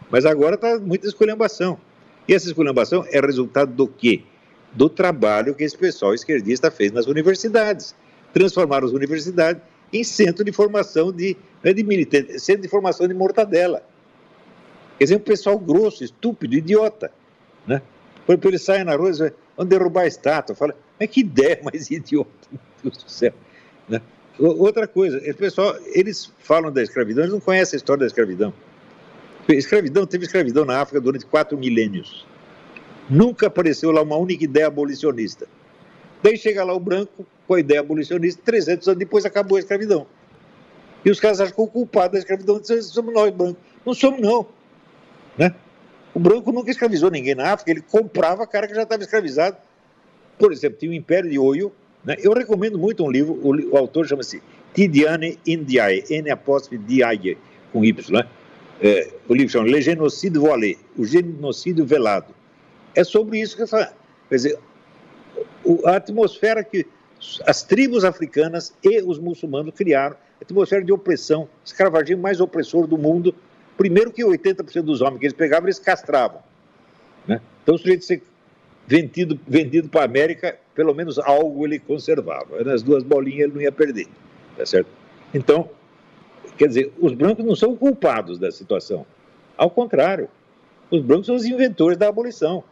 Mas agora está muita esculhambação. E essa esculhambação é resultado do quê? Do trabalho que esse pessoal esquerdista fez nas universidades. Transformaram as universidades em centro de formação de, não é de militante, centro de formação de mortadela. Quer dizer, um pessoal grosso, estúpido, idiota. Né? Quando ele sai na rua, eles vão derrubar a estátua. Fala, mas que ideia mais idiota, meu Deus do céu. Né? Outra coisa, o pessoal, eles falam da escravidão, eles não conhecem a história da escravidão. Escravidão, teve escravidão na África durante quatro milênios. Nunca apareceu lá uma única ideia abolicionista. Daí chega lá o branco com a ideia abolicionista, 300 anos depois acabou a escravidão. E os caras acham que o culpado da escravidão somos nós, brancos. Não somos, não. Né? O branco nunca escravizou ninguém na África, ele comprava cara que já estava escravizado. Por exemplo, tinha o Império de Oyo. Né? Eu recomendo muito um livro, o, o autor chama-se Tidiane Ndiaye, N apóstrofe Diaye, com Y. Né? É, o livro chama Le Genocide Voilé, o genocídio velado. É sobre isso que falo. Quer dizer, a atmosfera que as tribos africanas e os muçulmanos criaram, a atmosfera de opressão, escravagismo mais opressor do mundo. Primeiro que 80% dos homens que eles pegavam, eles castravam. Né? Então, o sujeito ser vendido, vendido para a América, pelo menos algo ele conservava. Nas duas bolinhas ele não ia perder. Tá certo? Então, quer dizer, os brancos não são culpados da situação. Ao contrário, os brancos são os inventores da abolição.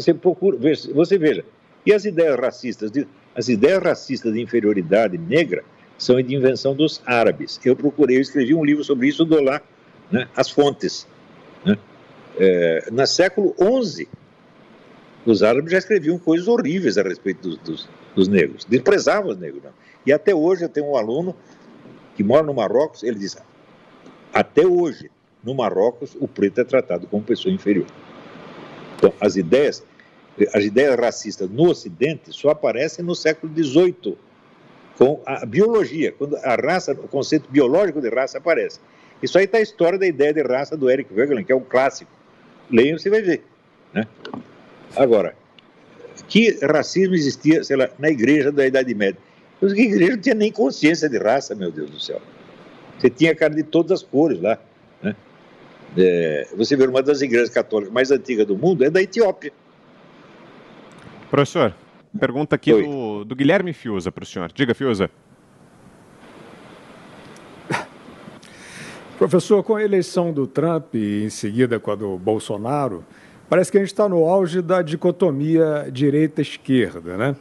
Você procura, você veja, e as ideias racistas, de, as ideias racistas de inferioridade negra são de invenção dos árabes. Eu procurei, eu escrevi um livro sobre isso, dou lá né, as fontes. Né? É, no século XI, os árabes já escreviam coisas horríveis a respeito dos, dos, dos negros, desprezavam os negros. Não. E até hoje eu tenho um aluno que mora no Marrocos, ele diz, até hoje, no Marrocos, o preto é tratado como pessoa inferior. Então, as ideias, as ideias racistas no Ocidente só aparecem no século XVIII, com a biologia, quando a raça, o conceito biológico de raça aparece. Isso aí está a história da ideia de raça do Eric Wegelin, que é um clássico. Leia, você vai ver. Né? Agora, que racismo existia, sei lá, na igreja da Idade Média? A igreja não tinha nem consciência de raça, meu Deus do céu. Você tinha cara de todas as cores lá. É, você vê uma das igrejas católicas mais antigas do mundo é da Etiópia. Professor, pergunta aqui do, do, Guilherme Fiuza para o senhor. Diga, Fiuza. Professor, com a eleição do Trump e em seguida com a do Bolsonaro, parece que a gente está no auge da dicotomia direita-esquerda, né?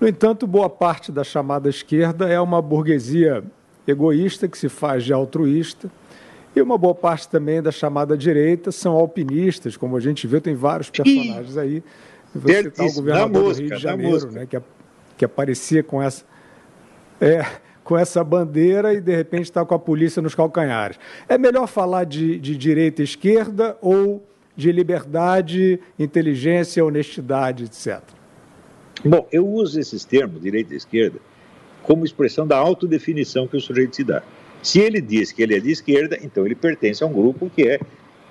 No entanto, boa parte da chamada esquerda é uma burguesia egoísta que se faz de altruísta e uma boa parte também da chamada direita são alpinistas, como a gente viu, tem vários personagens aí. Você citar o governador música, do Rio de Janeiro, né, que, que aparecia com essa. É, com essa bandeira e de repente está com a polícia nos calcanhares. É melhor falar de, de direita e esquerda ou de liberdade, inteligência, honestidade, etc. Bom, eu uso esses termos, direita e esquerda, como expressão da autodefinição que o sujeito se dá. Se ele diz que ele é de esquerda, então ele pertence a um grupo que é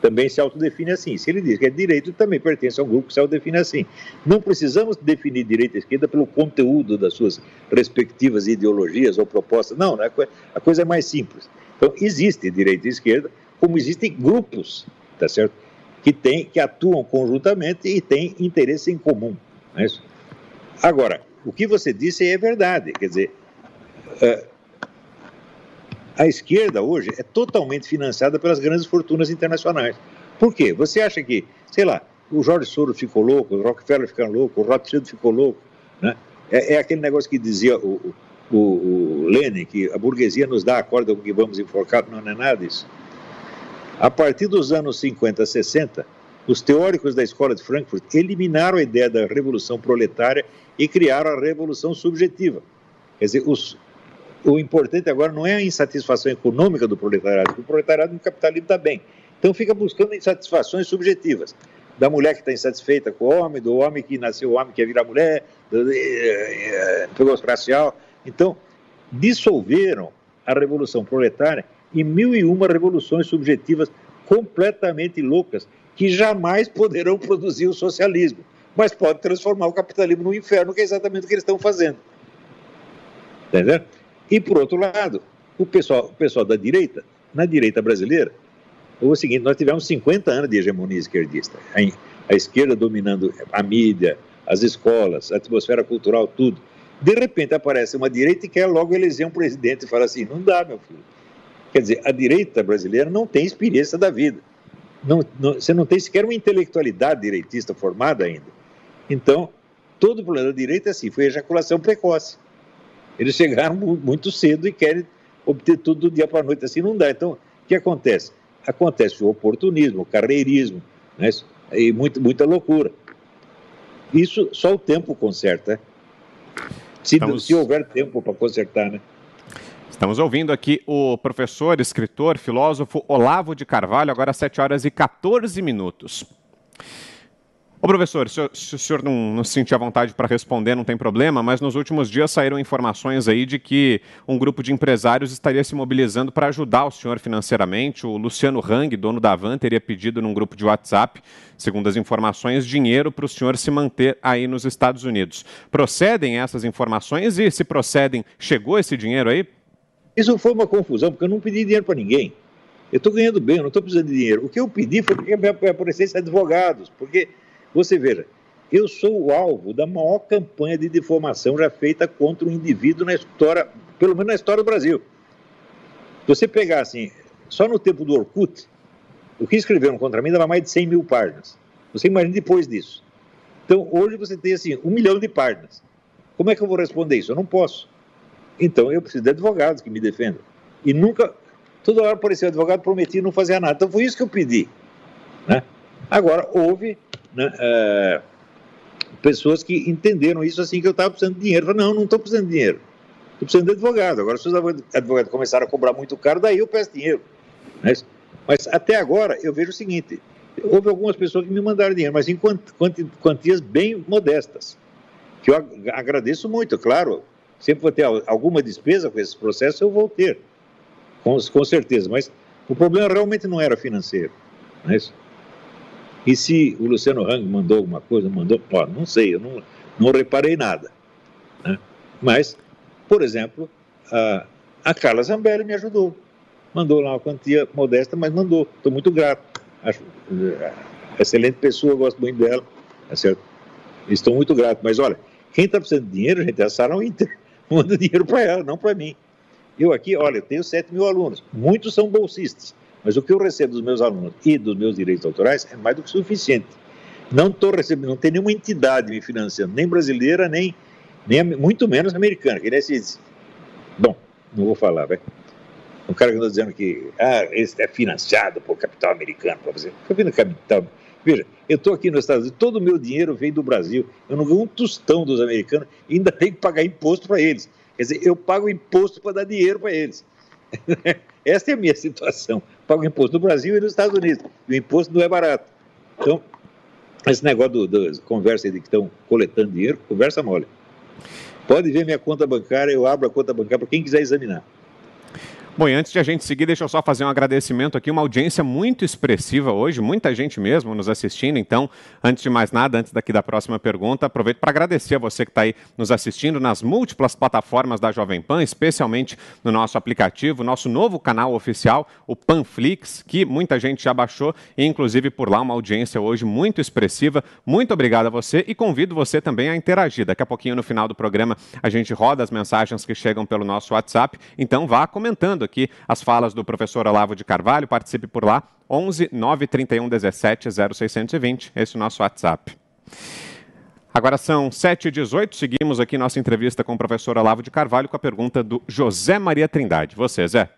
também se autodefine assim. Se ele diz que é de direita, também pertence a um grupo que se autodefine assim. Não precisamos definir direita e esquerda pelo conteúdo das suas respectivas ideologias ou propostas. Não, né? a coisa é mais simples. Então, existe direita e esquerda, como existem grupos, tá certo? Que, tem, que atuam conjuntamente e têm interesse em comum. Não é isso? Agora, o que você disse é verdade. Quer dizer, uh, a esquerda hoje é totalmente financiada pelas grandes fortunas internacionais. Por quê? Você acha que, sei lá, o Jorge Soros ficou louco, o Rockefeller ficou louco, o Rothschild ficou louco, né? É, é aquele negócio que dizia o, o, o, Lenin, que a burguesia nos dá a corda com que vamos enforcar, não é nada disso. A partir dos anos 50, 60, os teóricos da escola de Frankfurt eliminaram a ideia da revolução proletária e criaram a revolução subjetiva. Quer dizer, os, o importante agora não é a insatisfação econômica do proletariado, porque o proletariado no capitalismo está bem. Então fica buscando insatisfações subjetivas. Da mulher que está insatisfeita com o homem, do homem que nasceu homem que quer virar mulher, do negócio racial. Então, dissolveram a revolução proletária em mil e uma revoluções subjetivas completamente loucas, que jamais poderão produzir o socialismo, mas pode transformar o capitalismo no inferno, que é exatamente o que eles estão fazendo. Entendeu? E, por outro lado, o pessoal, o pessoal da direita, na direita brasileira, é o seguinte: nós tivemos 50 anos de hegemonia esquerdista. A, esquerda dominando a mídia, as escolas, a atmosfera cultural, tudo. De repente aparece uma direita e quer logo eleger um presidente e fala assim: não dá, meu filho. Quer dizer, a direita brasileira não tem experiência da vida. Não, não, você não tem sequer uma intelectualidade direitista formada ainda. Então, todo o problema da direita é assim: foi ejaculação precoce. Eles chegaram muito cedo e querem obter tudo do dia para a noite, assim não dá. Então, o que acontece? Acontece o oportunismo, o carreirismo, né? e muito, muita loucura. Isso só o tempo conserta. Se, Estamos... se houver tempo para consertar, né? Estamos ouvindo aqui o professor, escritor, filósofo Olavo de Carvalho, agora às 7 horas e 14 minutos. Ô professor, se, se o senhor não, não se sentir à vontade para responder, não tem problema, mas nos últimos dias saíram informações aí de que um grupo de empresários estaria se mobilizando para ajudar o senhor financeiramente. O Luciano Hang, dono da Van, teria pedido num grupo de WhatsApp, segundo as informações, dinheiro para o senhor se manter aí nos Estados Unidos. Procedem essas informações e, se procedem, chegou esse dinheiro aí? Isso foi uma confusão, porque eu não pedi dinheiro para ninguém. Eu estou ganhando bem, eu não estou precisando de dinheiro. O que eu pedi foi que aparecessem advogados, porque você veja, eu sou o alvo da maior campanha de difamação já feita contra um indivíduo na história, pelo menos na história do Brasil. Se você pegar assim, só no tempo do Orkut, o que escreveram contra mim dava mais de 100 mil páginas. Você imagina depois disso. Então, hoje você tem assim, um milhão de páginas. Como é que eu vou responder isso? Eu não posso. Então, eu preciso de advogados que me defendam. E nunca, toda hora apareceu advogado, prometia não fazer nada. Então, foi isso que eu pedi. Né? Agora, houve né, é, pessoas que entenderam isso assim que eu estava precisando de dinheiro. Falei, não, não estou precisando de dinheiro. Estou precisando de advogado. Agora, se os advogados começaram a cobrar muito caro, daí eu peço dinheiro. Mas, mas até agora eu vejo o seguinte: houve algumas pessoas que me mandaram dinheiro, mas em quantias bem modestas, que eu agradeço muito, claro. Sempre vou ter alguma despesa com esses processos, eu vou ter, com, com certeza. Mas o problema realmente não era financeiro. Não é isso? E se o Luciano Hang mandou alguma coisa, mandou, ó, não sei, eu não, não reparei nada. Né? Mas, por exemplo, a, a Carla Zambelli me ajudou. Mandou lá uma quantia modesta, mas mandou. Estou muito grato. Acho é, excelente pessoa, gosto muito dela. Tá certo? Estou muito grato. Mas olha, quem está precisando de dinheiro, gente, é a Sarah Inter. Manda dinheiro para ela, não para mim. Eu aqui, olha, eu tenho 7 mil alunos. Muitos são bolsistas. Mas o que eu recebo dos meus alunos e dos meus direitos autorais é mais do que suficiente. Não estou recebendo, não tem nenhuma entidade me financiando, nem brasileira, nem, nem muito menos americana. Que nem se Bom, não vou falar, vai. Um cara que está dizendo que ah, esse é financiado por capital americano. Para você. vendo capital. Veja, eu estou aqui nos Estados Unidos, todo o meu dinheiro vem do Brasil. Eu não ganho um tostão dos americanos e ainda tenho que pagar imposto para eles. Quer dizer, eu pago imposto para dar dinheiro para eles. Essa é a minha situação. Pago imposto no Brasil e nos Estados Unidos. E o imposto não é barato. Então, esse negócio da conversa de que estão coletando dinheiro, conversa mole. Pode ver minha conta bancária, eu abro a conta bancária para quem quiser examinar. Bom, e antes de a gente seguir, deixa eu só fazer um agradecimento aqui, uma audiência muito expressiva hoje, muita gente mesmo nos assistindo. Então, antes de mais nada, antes daqui da próxima pergunta, aproveito para agradecer a você que está aí nos assistindo nas múltiplas plataformas da Jovem Pan, especialmente no nosso aplicativo, nosso novo canal oficial, o Panflix, que muita gente já baixou, e inclusive por lá uma audiência hoje muito expressiva. Muito obrigado a você e convido você também a interagir. Daqui a pouquinho, no final do programa, a gente roda as mensagens que chegam pelo nosso WhatsApp, então vá comentando aqui as falas do professor Olavo de Carvalho. Participe por lá, 11 931 17 0620. Esse é o nosso WhatsApp. Agora são 7h18, seguimos aqui nossa entrevista com o professor Olavo de Carvalho com a pergunta do José Maria Trindade. Você, Zé.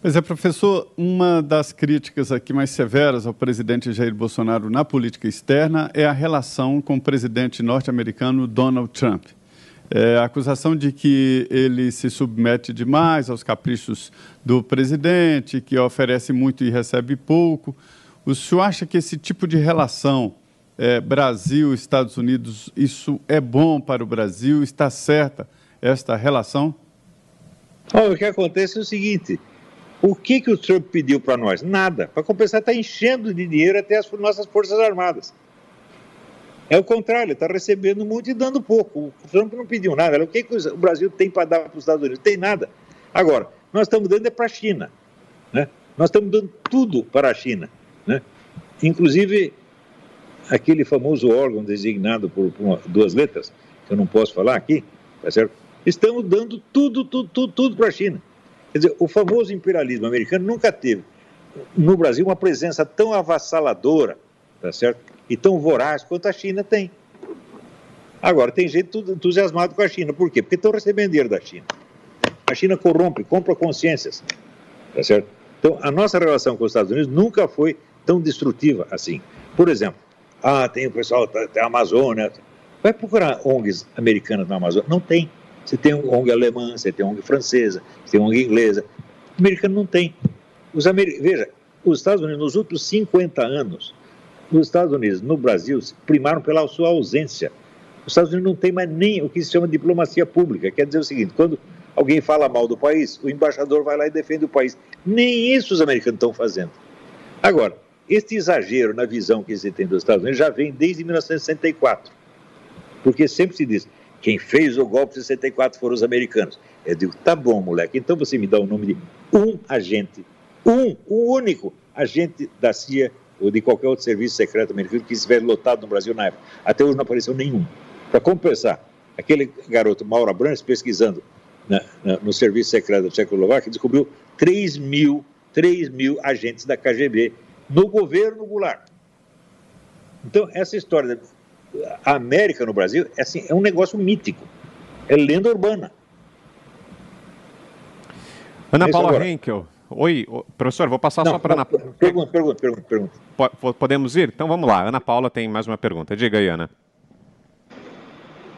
Pois é, professor, uma das críticas aqui mais severas ao presidente Jair Bolsonaro na política externa é a relação com o presidente norte-americano Donald Trump. É, a acusação de que ele se submete demais aos caprichos do presidente, que oferece muito e recebe pouco. O senhor acha que esse tipo de relação é, Brasil-Estados Unidos, isso é bom para o Brasil? Está certa esta relação? o que acontece é o seguinte: o que, que o Trump pediu para nós? Nada. Para compensar, está enchendo de dinheiro até as nossas Forças Armadas. É o contrário, está recebendo muito e dando pouco. O Trump não pediu nada. O que, que o Brasil tem para dar para os Estados Unidos? Tem nada. Agora, nós estamos dando é para a China. Né? Nós estamos dando tudo para a China. Né? Inclusive, aquele famoso órgão designado por, por duas letras, que eu não posso falar aqui, tá certo? Estamos dando tudo, tudo, tudo, tudo para a China. Quer dizer, o famoso imperialismo americano nunca teve no Brasil uma presença tão avassaladora, tá certo? E tão voraz quanto a China tem. Agora, tem gente tudo entusiasmado com a China. Por quê? Porque estão recebendo dinheiro da China. A China corrompe, compra consciências. Tá certo? Então, a nossa relação com os Estados Unidos nunca foi tão destrutiva assim. Por exemplo, ah, tem o pessoal, tá, tem a Amazônia. Vai procurar ONGs americanas na Amazônia. Não tem. Você tem ONG alemã, você tem ONG francesa, você tem ONG inglesa. Americano não tem. Os amer... Veja, os Estados Unidos, nos últimos 50 anos, nos Estados Unidos, no Brasil, primaram pela sua ausência. Os Estados Unidos não tem mais nem o que se chama diplomacia pública. Quer dizer o seguinte: quando alguém fala mal do país, o embaixador vai lá e defende o país. Nem isso os americanos estão fazendo. Agora, este exagero na visão que se tem dos Estados Unidos já vem desde 1964. Porque sempre se diz: quem fez o golpe de 64 foram os americanos. Eu digo: tá bom, moleque, então você me dá o nome de um agente, um, um único agente da CIA ou de qualquer outro serviço secreto americano que estivesse lotado no Brasil na época. Até hoje não apareceu nenhum. Para compensar, aquele garoto Mauro Abrantes, pesquisando na, na, no serviço secreto da Tchecoslováquia, descobriu 3 mil, 3 mil agentes da KGB no governo Goulart. Então, essa história da América no Brasil é, assim, é um negócio mítico, é lenda urbana. Ana Paula Henkel, Oi, professor, vou passar não, só para Ana Paula. Pergunta, pergunta, pergunta, pergunta. Podemos ir? Então vamos lá. Ana Paula tem mais uma pergunta. Diga aí, Ana.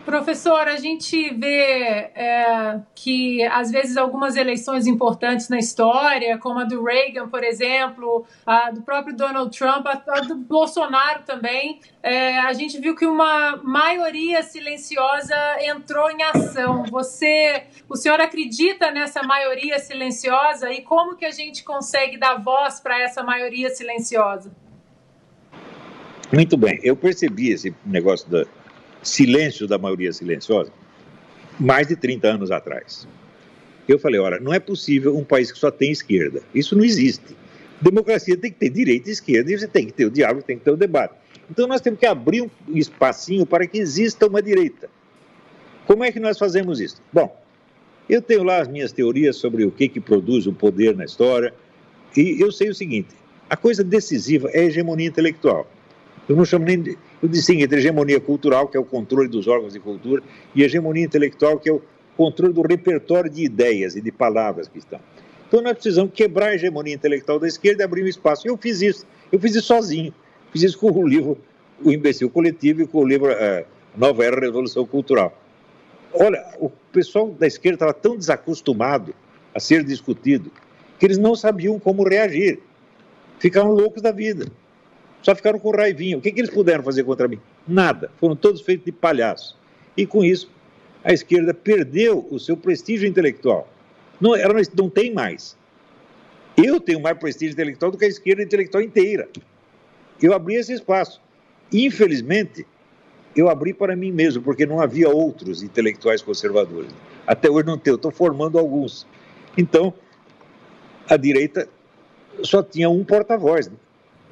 Professor, a gente vê é, que, às vezes, algumas eleições importantes na história, como a do Reagan, por exemplo, a do próprio Donald Trump, a, do Bolsonaro também, é, a gente viu que uma maioria silenciosa entrou em ação. Você, o senhor acredita nessa maioria silenciosa e como que a gente consegue dar voz para essa maioria silenciosa? Muito bem, eu percebi esse negócio da silêncio da maioria silenciosa mais de 30 anos atrás. Eu falei, olha, não é possível um país que só tem esquerda. Isso não existe. Democracia tem que ter direita e esquerda, e você tem que ter o diálogo, tem que ter o debate. Então nós temos que abrir um espacinho para que exista uma direita. Como é que nós fazemos isso? Bom, eu tenho lá as minhas teorias sobre o que, que produz o poder na história, e eu sei o seguinte: a coisa decisiva é a hegemonia intelectual. Eu não chamo nem de, eu distingo entre hegemonia cultural, que é o controle dos órgãos de cultura, e hegemonia intelectual, que é o controle do repertório de ideias e de palavras que estão. Então nós precisamos quebrar a hegemonia intelectual da esquerda e abrir um espaço. Eu fiz isso, eu fiz isso sozinho. Fiz isso com o livro O Imbecil Coletivo e com o livro é, Nova Era Revolução Cultural. Olha, o pessoal da esquerda estava tão desacostumado a ser discutido que eles não sabiam como reagir. Ficavam loucos da vida. Só ficaram com raivinha. O que, que eles puderam fazer contra mim? Nada. Foram todos feitos de palhaço. E com isso, a esquerda perdeu o seu prestígio intelectual. Não, ela não tem mais. Eu tenho mais prestígio intelectual do que a esquerda intelectual inteira. Eu abri esse espaço. Infelizmente, eu abri para mim mesmo, porque não havia outros intelectuais conservadores. Até hoje não eu estou formando alguns. Então, a direita só tinha um porta-voz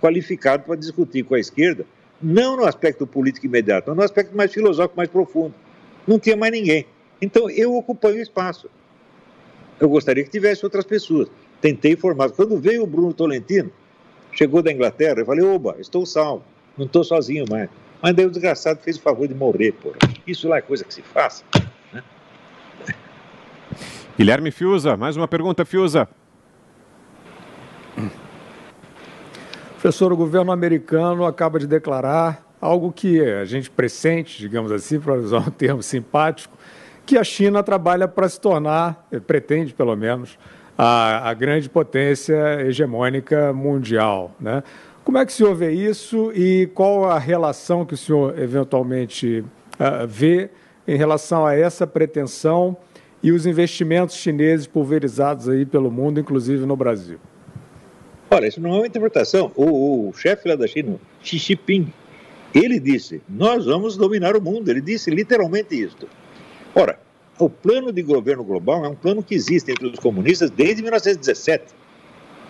qualificado para discutir com a esquerda, não no aspecto político imediato, mas no aspecto mais filosófico, mais profundo. Não tinha mais ninguém. Então eu ocupei o espaço. Eu gostaria que tivesse outras pessoas. Tentei formar. Quando veio o Bruno Tolentino, chegou da Inglaterra, eu falei: oba, estou salvo, não estou sozinho mais. Mas daí o desgraçado fez o favor de morrer, porra. Isso lá é coisa que se faz. Né? Guilherme Fiuza, mais uma pergunta, Fiuza. Professor, o governo americano acaba de declarar algo que a gente pressente, digamos assim, para usar um termo simpático, que a China trabalha para se tornar, eh, pretende pelo menos, a, a, grande potência hegemônica mundial. Né? Como é que o senhor vê isso e qual a relação que o senhor eventualmente uh, vê em relação a essa pretensão e os investimentos chineses pulverizados aí pelo mundo, inclusive no Brasil? Olha, isso não é uma interpretação. O, o chefe lá da China, Xi Jinping, ele disse: Nós vamos dominar o mundo. Ele disse literalmente isso. Ora, o plano de governo global é um plano que existe entre os comunistas desde 1917.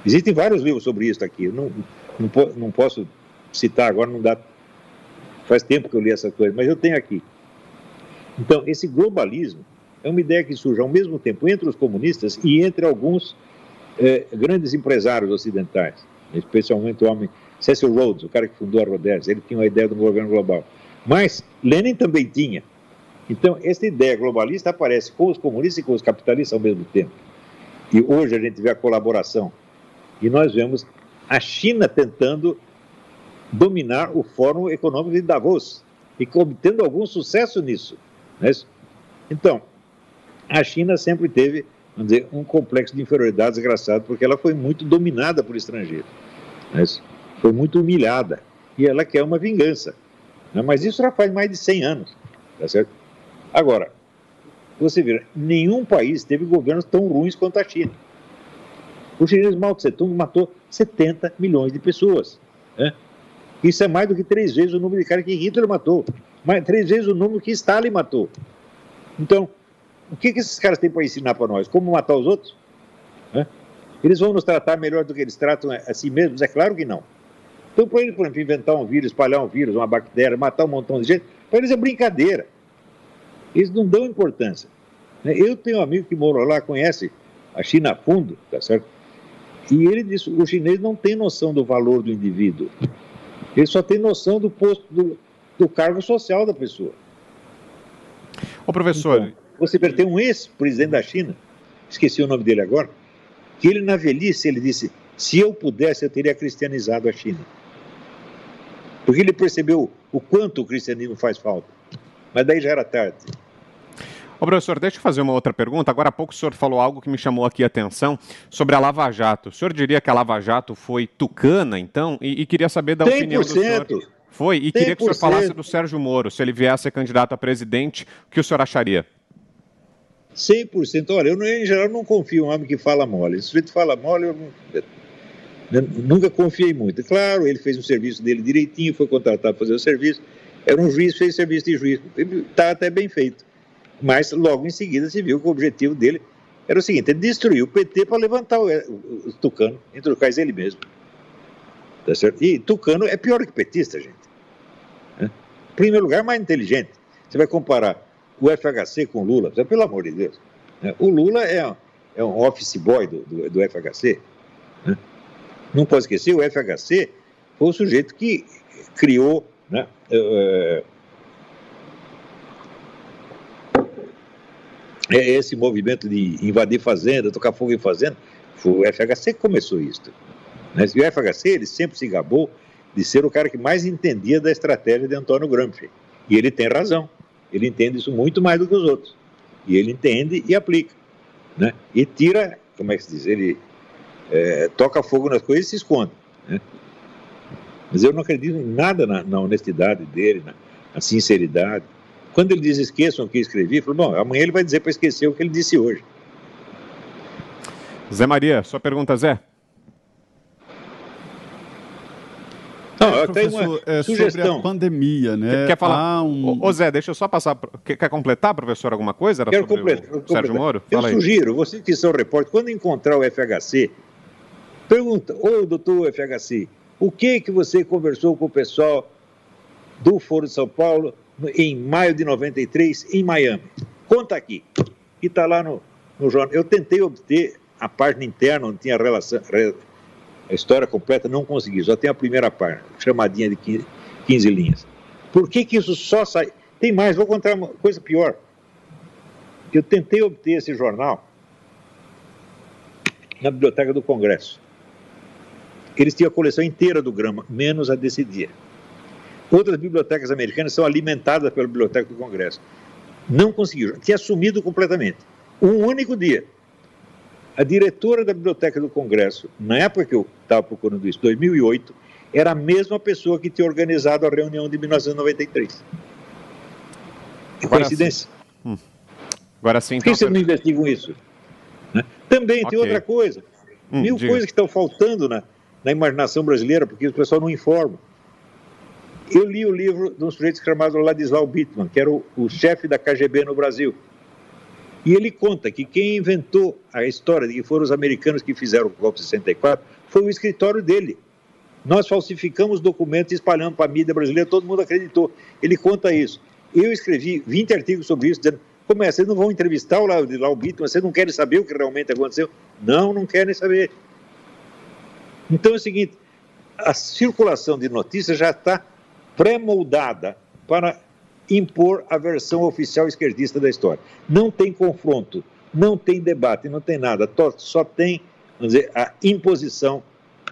Existem vários livros sobre isso aqui. Não, não, não posso citar agora, não dá. Faz tempo que eu li essa coisa, mas eu tenho aqui. Então, esse globalismo é uma ideia que surge ao mesmo tempo entre os comunistas e entre alguns é, grandes empresários ocidentais, especialmente o homem Cecil Rhodes, o cara que fundou a Rhodes, ele tinha uma ideia do governo global. Mas Lenin também tinha. Então, essa ideia globalista aparece com os comunistas e com os capitalistas ao mesmo tempo. E hoje a gente vê a colaboração. E nós vemos a China tentando dominar o Fórum Econômico de Davos e obtendo algum sucesso nisso. Né? Então, a China sempre teve vamos dizer, um complexo de inferioridade desgraçado, porque ela foi muito dominada por estrangeiros. Né? Foi muito humilhada. E ela quer uma vingança. Né? Mas isso já faz mais de 100 anos. Tá certo? Agora, você vê, nenhum país teve governos tão ruins quanto a China. O chinês Mao Tse Tung matou 70 milhões de pessoas. Né? Isso é mais do que três vezes o número de caras que Hitler matou, mais, três vezes o número que Stalin matou. Então, o que, que esses caras têm para ensinar para nós? Como matar os outros? Né? Eles vão nos tratar melhor do que eles tratam a si mesmos? É claro que não. Então, para eles, por exemplo, inventar um vírus, espalhar um vírus, uma bactéria, matar um montão de gente, para eles é brincadeira. Eles não dão importância. Né? Eu tenho um amigo que mora lá, conhece a China a fundo, tá certo? E ele disse: o chinês não tem noção do valor do indivíduo. Ele só tem noção do posto, do, do cargo social da pessoa. Ô, professor, então, você tem um ex-presidente da China, esqueci o nome dele agora, que ele na velhice ele disse: se eu pudesse, eu teria cristianizado a China. Porque ele percebeu o quanto o cristianismo faz falta. Mas daí já era tarde. Ô, professor, deixa eu fazer uma outra pergunta. Agora há pouco o senhor falou algo que me chamou aqui a atenção sobre a Lava Jato. O senhor diria que a Lava Jato foi tucana, então? E, e queria saber da 100%. opinião do senhor. Foi, e 100%. queria que o senhor falasse do Sérgio Moro. Se ele viesse a ser candidato a presidente, o que o senhor acharia? 100%. Olha, eu, em geral, não confio em um homem que fala mole. Se sujeito fala mole, eu, eu nunca confiei muito. Claro, ele fez o serviço dele direitinho, foi contratado para fazer o serviço. Era um juiz, fez serviço de juiz. Está até bem feito. Mas logo em seguida se viu que o objetivo dele era o seguinte: ele destruir o PT para levantar o, o, o, Tucano, entre os quais ele mesmo. Tá certo? E Tucano é pior que petista, gente. Em primeiro lugar, mais inteligente. Você vai comparar o FHC com o Lula, pelo amor de Deus. Né? O Lula é, é um office boy do, do, do FHC. Né? Não pode esquecer, o FHC foi o sujeito que criou né, uh, é esse movimento de invadir fazenda, tocar fogo em fazenda, foi o FHC que começou isso. Né? E o FHC, ele sempre se gabou de ser o cara que mais entendia da estratégia de Antônio Gramsci. E ele tem razão. Ele entende isso muito mais do que os outros. E ele entende e aplica. Né? E tira, como é que se diz? Ele é, toca fogo nas coisas e se esconde. Né? Mas eu não acredito em nada na, na honestidade dele, na, na sinceridade. Quando ele diz esqueçam o que escrevi, falou, bom, amanhã ele vai dizer para esquecer o que ele disse hoje. Zé Maria, sua pergunta, Zé. Não, é, professor, é sobre a pandemia, né? Quer falar? Um... Ô, Zé, deixa eu só passar. Quer, quer completar, professor, alguma coisa? Era Quero completar. O Sérgio Moro? Eu Fala sugiro, aí. vocês que são repórteres, quando encontrar o FHC, pergunta, ô doutor FHC, o que que você conversou com o pessoal do Foro de São Paulo em maio de 93, em Miami. Conta aqui. E está lá no, no jornal. Eu tentei obter a página interna, onde tinha a relação, a história completa, não consegui. Só tem a primeira página, chamadinha de 15, 15 linhas. Por que, que isso só sai? Tem mais, vou contar uma coisa pior. Eu tentei obter esse jornal na biblioteca do Congresso. Eles tinham a coleção inteira do Grama, menos a desse dia. Outras bibliotecas americanas são alimentadas pela Biblioteca do Congresso. Não conseguiu, tinha sumido completamente. Um único dia. A diretora da Biblioteca do Congresso, na época que eu estava procurando isso, 2008, era a mesma pessoa que tinha organizado a reunião de 1993. Que Agora coincidência. Sim. Hum. Agora sim. Por que então, vocês não investigam isso? Né? Também okay. tem outra coisa. Hum, Mil diga. coisas que estão faltando na, na imaginação brasileira, porque o pessoal não informa. Eu li o livro de um sujeito chamado Ladislau Bittman, que era o, o chefe da KGB no Brasil. E ele conta que quem inventou a história de que foram os americanos que fizeram o golpe de 64 foi o escritório dele. Nós falsificamos documentos e espalhamos para a mídia brasileira, todo mundo acreditou. Ele conta isso. Eu escrevi 20 artigos sobre isso, dizendo: como é, vocês não vão entrevistar o Ladislau Bittman, vocês não querem saber o que realmente aconteceu? Não, não querem saber. Então é o seguinte: a circulação de notícias já está pré-moldada para impor a versão oficial esquerdista da história. Não tem confronto, não tem debate, não tem nada, só tem dizer, a imposição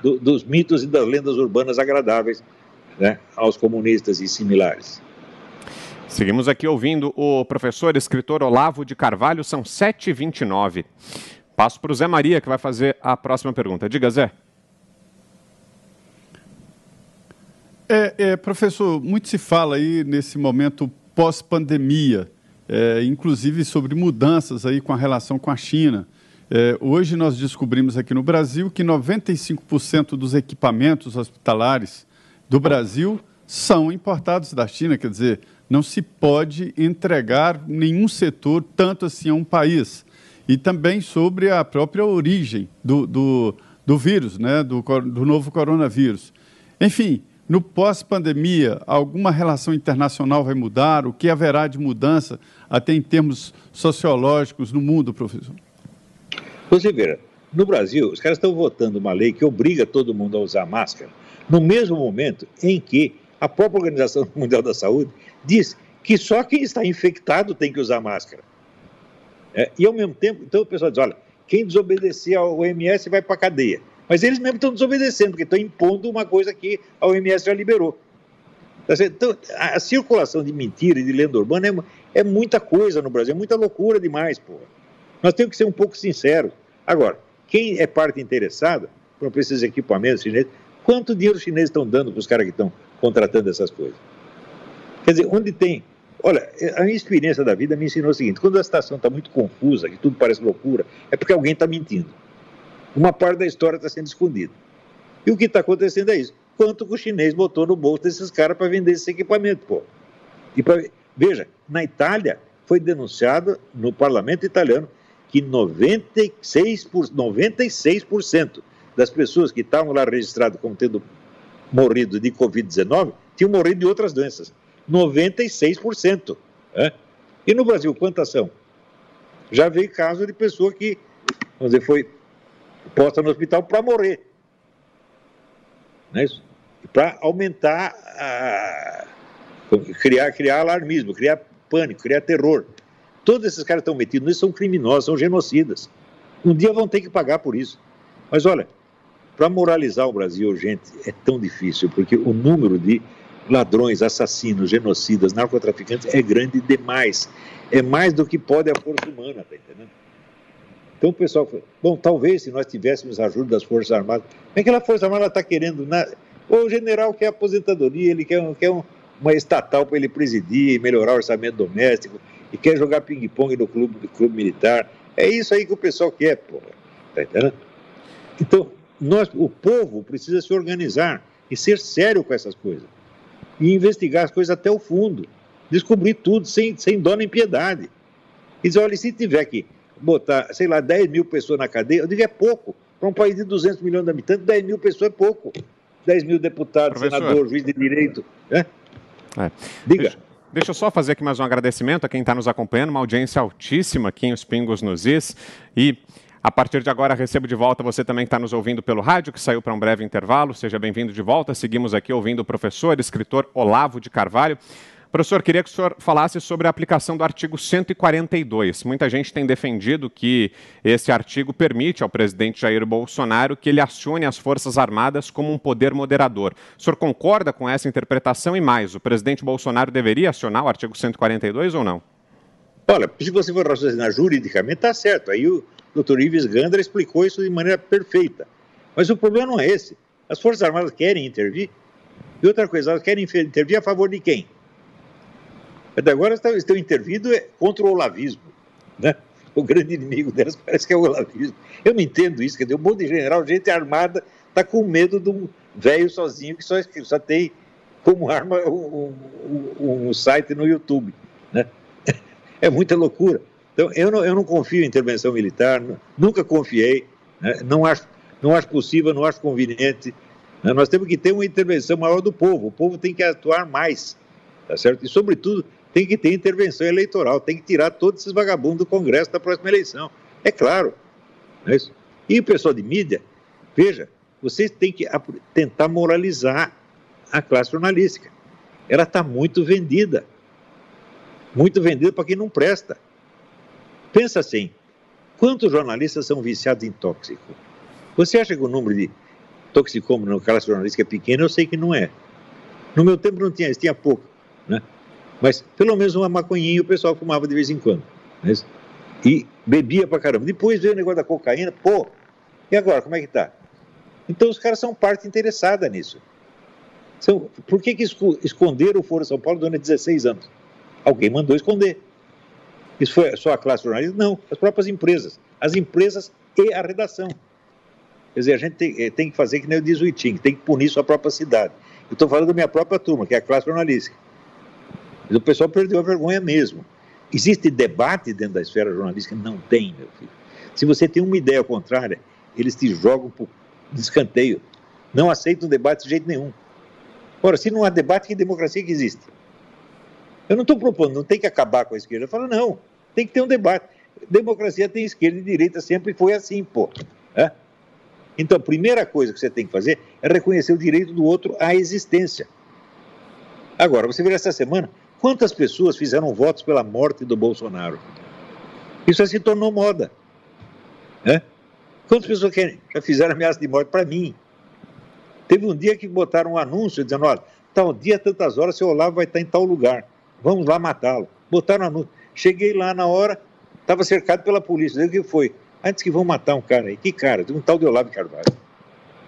do, dos mitos e das lendas urbanas agradáveis né, aos comunistas e similares. Seguimos aqui ouvindo o professor escritor Olavo de Carvalho, são 7h29. Passo para o Zé Maria, que vai fazer a próxima pergunta. Diga, Zé. É, é, professor, muito se fala aí nesse momento pós-pandemia, é, inclusive sobre mudanças aí com a relação com a China. É, hoje nós descobrimos aqui no Brasil que 95% dos equipamentos hospitalares do Brasil são importados da China, quer dizer, não se pode entregar nenhum setor tanto assim a um país. E também sobre a própria origem do, do, do vírus, né, do, do novo coronavírus. Enfim, no pós-pandemia, alguma relação internacional vai mudar? O que haverá de mudança, até em termos sociológicos, no mundo, professor? Você vê, no Brasil, os caras estão votando uma lei que obriga todo mundo a usar máscara, no mesmo momento em que a própria Organização Mundial da Saúde diz que só quem está infectado tem que usar máscara. É, e ao mesmo tempo, então o pessoal diz: olha, quem desobedecer ao OMS vai para a cadeia. Mas eles mesmo estão desobedecendo, porque estão impondo uma coisa que a OMS já liberou. Tá então, a, circulação de mentira e de lenda urbana é, é muita coisa no Brasil, é muita loucura demais, pô. Nós temos que ser um pouco sinceros. Agora, quem é parte interessada, não precisa de equipamentos chineses, quanto dinheiro os chineses estão dando para os caras que estão contratando essas coisas? Quer dizer, onde tem. Olha, a minha experiência da vida me ensinou o seguinte: quando a situação está muito confusa, que tudo parece loucura, é porque alguém está mentindo. Uma parte da história está sendo escondida. E o que está acontecendo é isso. Quanto que o chinês botou no bolso desses caras para vender esse equipamento, pô? E pra... Veja, na Itália foi denunciado no parlamento italiano que 96%, por... 96% das pessoas que estavam lá registradas como tendo morrido de Covid-19 tinham morrido de outras doenças. 96%. Né? E no Brasil, quantas são? Já veio caso de pessoa que, vamos dizer, foi posta no hospital para morrer. Não é isso? Para aumentar, a... criar, criar alarmismo, criar pânico, criar terror. Todos esses caras estão metidos nisso, são criminosos, são genocidas. Um dia vão ter que pagar por isso. Mas olha, para moralizar o Brasil, gente, é tão difícil, porque o número de ladrões, assassinos, genocidas, narcotraficantes é grande demais. É mais do que pode a força humana, tá entendendo? Então o pessoal falou, bom, talvez se nós tivéssemos ajuda das Forças Armadas, é que a Força Armada está querendo? Na... O general quer aposentadoria, ele quer, quer um, uma estatal para ele presidir, melhorar o orçamento doméstico, e quer jogar ping-pong no clube, no clube militar. É isso aí que o pessoal quer, porra. Tá entendendo? Então, nós, o povo precisa se organizar e ser sério com essas coisas. E investigar as coisas até o fundo. Descobrir tudo sem, sem dó nem piedade. E dizer, olha, se tiver que botar, sei lá, 10 mil pessoas na cadeia, eu digo é pouco. Para um país de 200 milhões de habitantes, 10 mil pessoas é pouco. 10 mil deputados, Professor. senador, juiz de direito. Né? É. Diga. Deixa, deixa, eu só fazer aqui mais um agradecimento a quem está nos acompanhando, uma audiência altíssima aqui em Os Pingos nos Is. E a partir de agora, recebo de volta você também que está nos ouvindo pelo rádio, que saiu para um breve intervalo. Seja bem-vindo de volta. Seguimos aqui ouvindo o professor, escritor Olavo de Carvalho. Professor, queria que o senhor falasse sobre a aplicação do artigo 142. Muita gente tem defendido que esse artigo permite ao presidente Jair Bolsonaro que ele acione as Forças Armadas como um poder moderador. O senhor concorda com essa interpretação e mais? O presidente Bolsonaro deveria acionar o artigo 142 ou não? Olha, se você for raciocinar juridicamente, está certo. Aí o doutor Ives Gandra explicou isso de maneira perfeita. Mas o problema não é esse. As Forças Armadas querem intervir. E outra coisa, elas querem intervir a favor de quem? Até agora estão intervindo é contra o olavismo. Né? O grande inimigo delas parece que é o olavismo. Eu não entendo isso, quer dizer, um monte de general, gente armada, está com medo de um velho sozinho que só, só tem como arma um, um, um, site no YouTube. Né? É muita loucura. Então, eu não, eu não confio em intervenção militar, nunca confiei, né? não, acho, não acho possível, não acho conveniente. Né? Nós temos que ter uma intervenção maior do povo, o povo tem que atuar mais, tá certo? E, sobretudo, tem que ter intervenção eleitoral, tem que tirar todos esses vagabundos do Congresso da próxima eleição. É claro. Não é isso? E o pessoal de mídia, veja, vocês têm que tentar moralizar a classe jornalística. Ela está muito vendida. Muito vendida para quem não presta. Pensa assim: quantos jornalistas são viciados em tóxico? Você acha que o número de toxicômanos na classe jornalística é pequeno? Eu sei que não é. No meu tempo não tinha tinha pouco. Né? Mas pelo menos uma maconhinha o pessoal fumava de vez em quando. Né? E bebia pra caramba. Depois veio o negócio da cocaína, pô, e agora, como é que tá? Então os caras são parte interessada nisso. São, por que, que esconderam o Foro São Paulo durante 16 anos? Alguém mandou esconder. Isso foi só a classe jornalista? Não, as próprias empresas. As empresas e a redação. Quer dizer, a gente tem, eh, tem que fazer que nem o diz o Itim, tem que punir sua própria cidade. Eu estou falando da minha própria turma, que é a classe jornalística. Mas o pessoal perdeu a vergonha mesmo. Existe debate dentro da esfera jornalística? Não tem, meu filho. Se você tem uma ideia contrária, eles te jogam por descanteio. Não aceitam debate de jeito nenhum. Ora, se não há debate, que democracia que existe? Eu não estou propondo, não tem que acabar com a esquerda. Eu falo, não, tem que ter um debate. Democracia tem esquerda e direita, sempre foi assim, pô. É? Então, a primeira coisa que você tem que fazer é reconhecer o direito do outro à existência. Agora, você vê essa semana, Quantas pessoas fizeram votos pela morte do Bolsonaro? Isso se tornou moda. Né? Quantas pessoas querem, já fizeram ameaça de morte para mim? Teve um dia que botaram um anúncio dizendo: olha, tal dia, tantas horas, seu Olavo vai estar em tal lugar. Vamos lá matá-lo. Botaram anúncio. Cheguei lá na hora, estava cercado pela polícia. O que foi? Antes que vão matar um cara aí. Que cara? Um tal de Olavo Carvalho.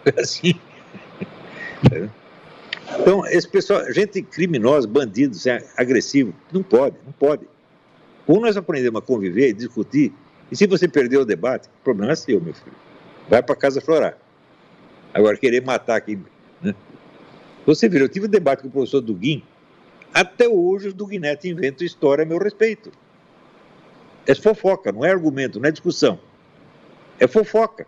Assim. Então, esse pessoal, gente criminosa, bandido, agressivo, não pode, não pode. Ou nós aprendemos a conviver e discutir, e se você perder o debate, o problema é seu, meu filho. Vai para casa florar. Agora, querer matar aqui. Né? Você viu, eu tive um debate com o professor Duguin, até hoje o Duguinete inventa história a meu respeito. É fofoca, não é argumento, não é discussão. É fofoca.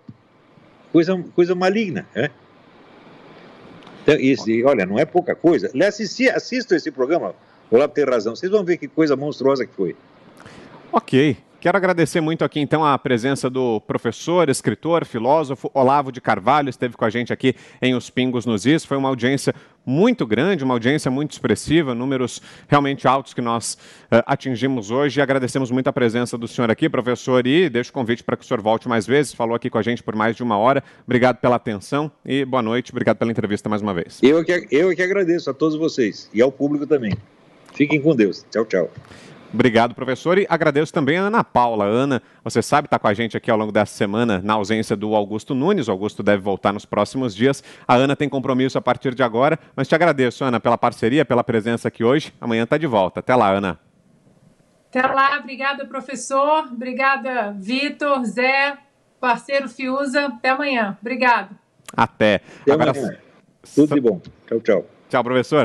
Coisa, coisa maligna, né? Então, isso, e, olha, não é pouca coisa. Assistir, assista esse programa, o Labo tem razão. Vocês vão ver que coisa monstruosa que foi. Ok. Quero agradecer muito aqui então a presença do professor, escritor, filósofo Olavo de Carvalho, esteve com a gente aqui em Os Pingos nos Is. Foi uma audiência muito grande, uma audiência muito expressiva, números realmente altos que nós uh, atingimos hoje. E agradecemos muito a presença do senhor aqui, professor, e deixo o convite para que o senhor volte mais vezes. Falou aqui com a gente por mais de uma hora. Obrigado pela atenção e boa noite. Obrigado pela entrevista mais uma vez. Eu que, eu que agradeço a todos vocês e ao público também. Fiquem com Deus. Tchau, tchau. Obrigado, professor. E agradeço também a Ana Paula. Ana, você sabe, está com a gente aqui ao longo dessa semana, na ausência do Augusto Nunes. O Augusto deve voltar nos próximos dias. A Ana tem compromisso a partir de agora, mas te agradeço, Ana, pela parceria, pela presença aqui hoje. Amanhã está de volta. Até lá, Ana. Até lá. Obrigada, professor. Obrigada, Vitor, Zé, parceiro Fiuza. Até amanhã. Obrigado. Até. Até agora... Amanhã. Tudo de bom. Tchau, tchau. Tchau, professor.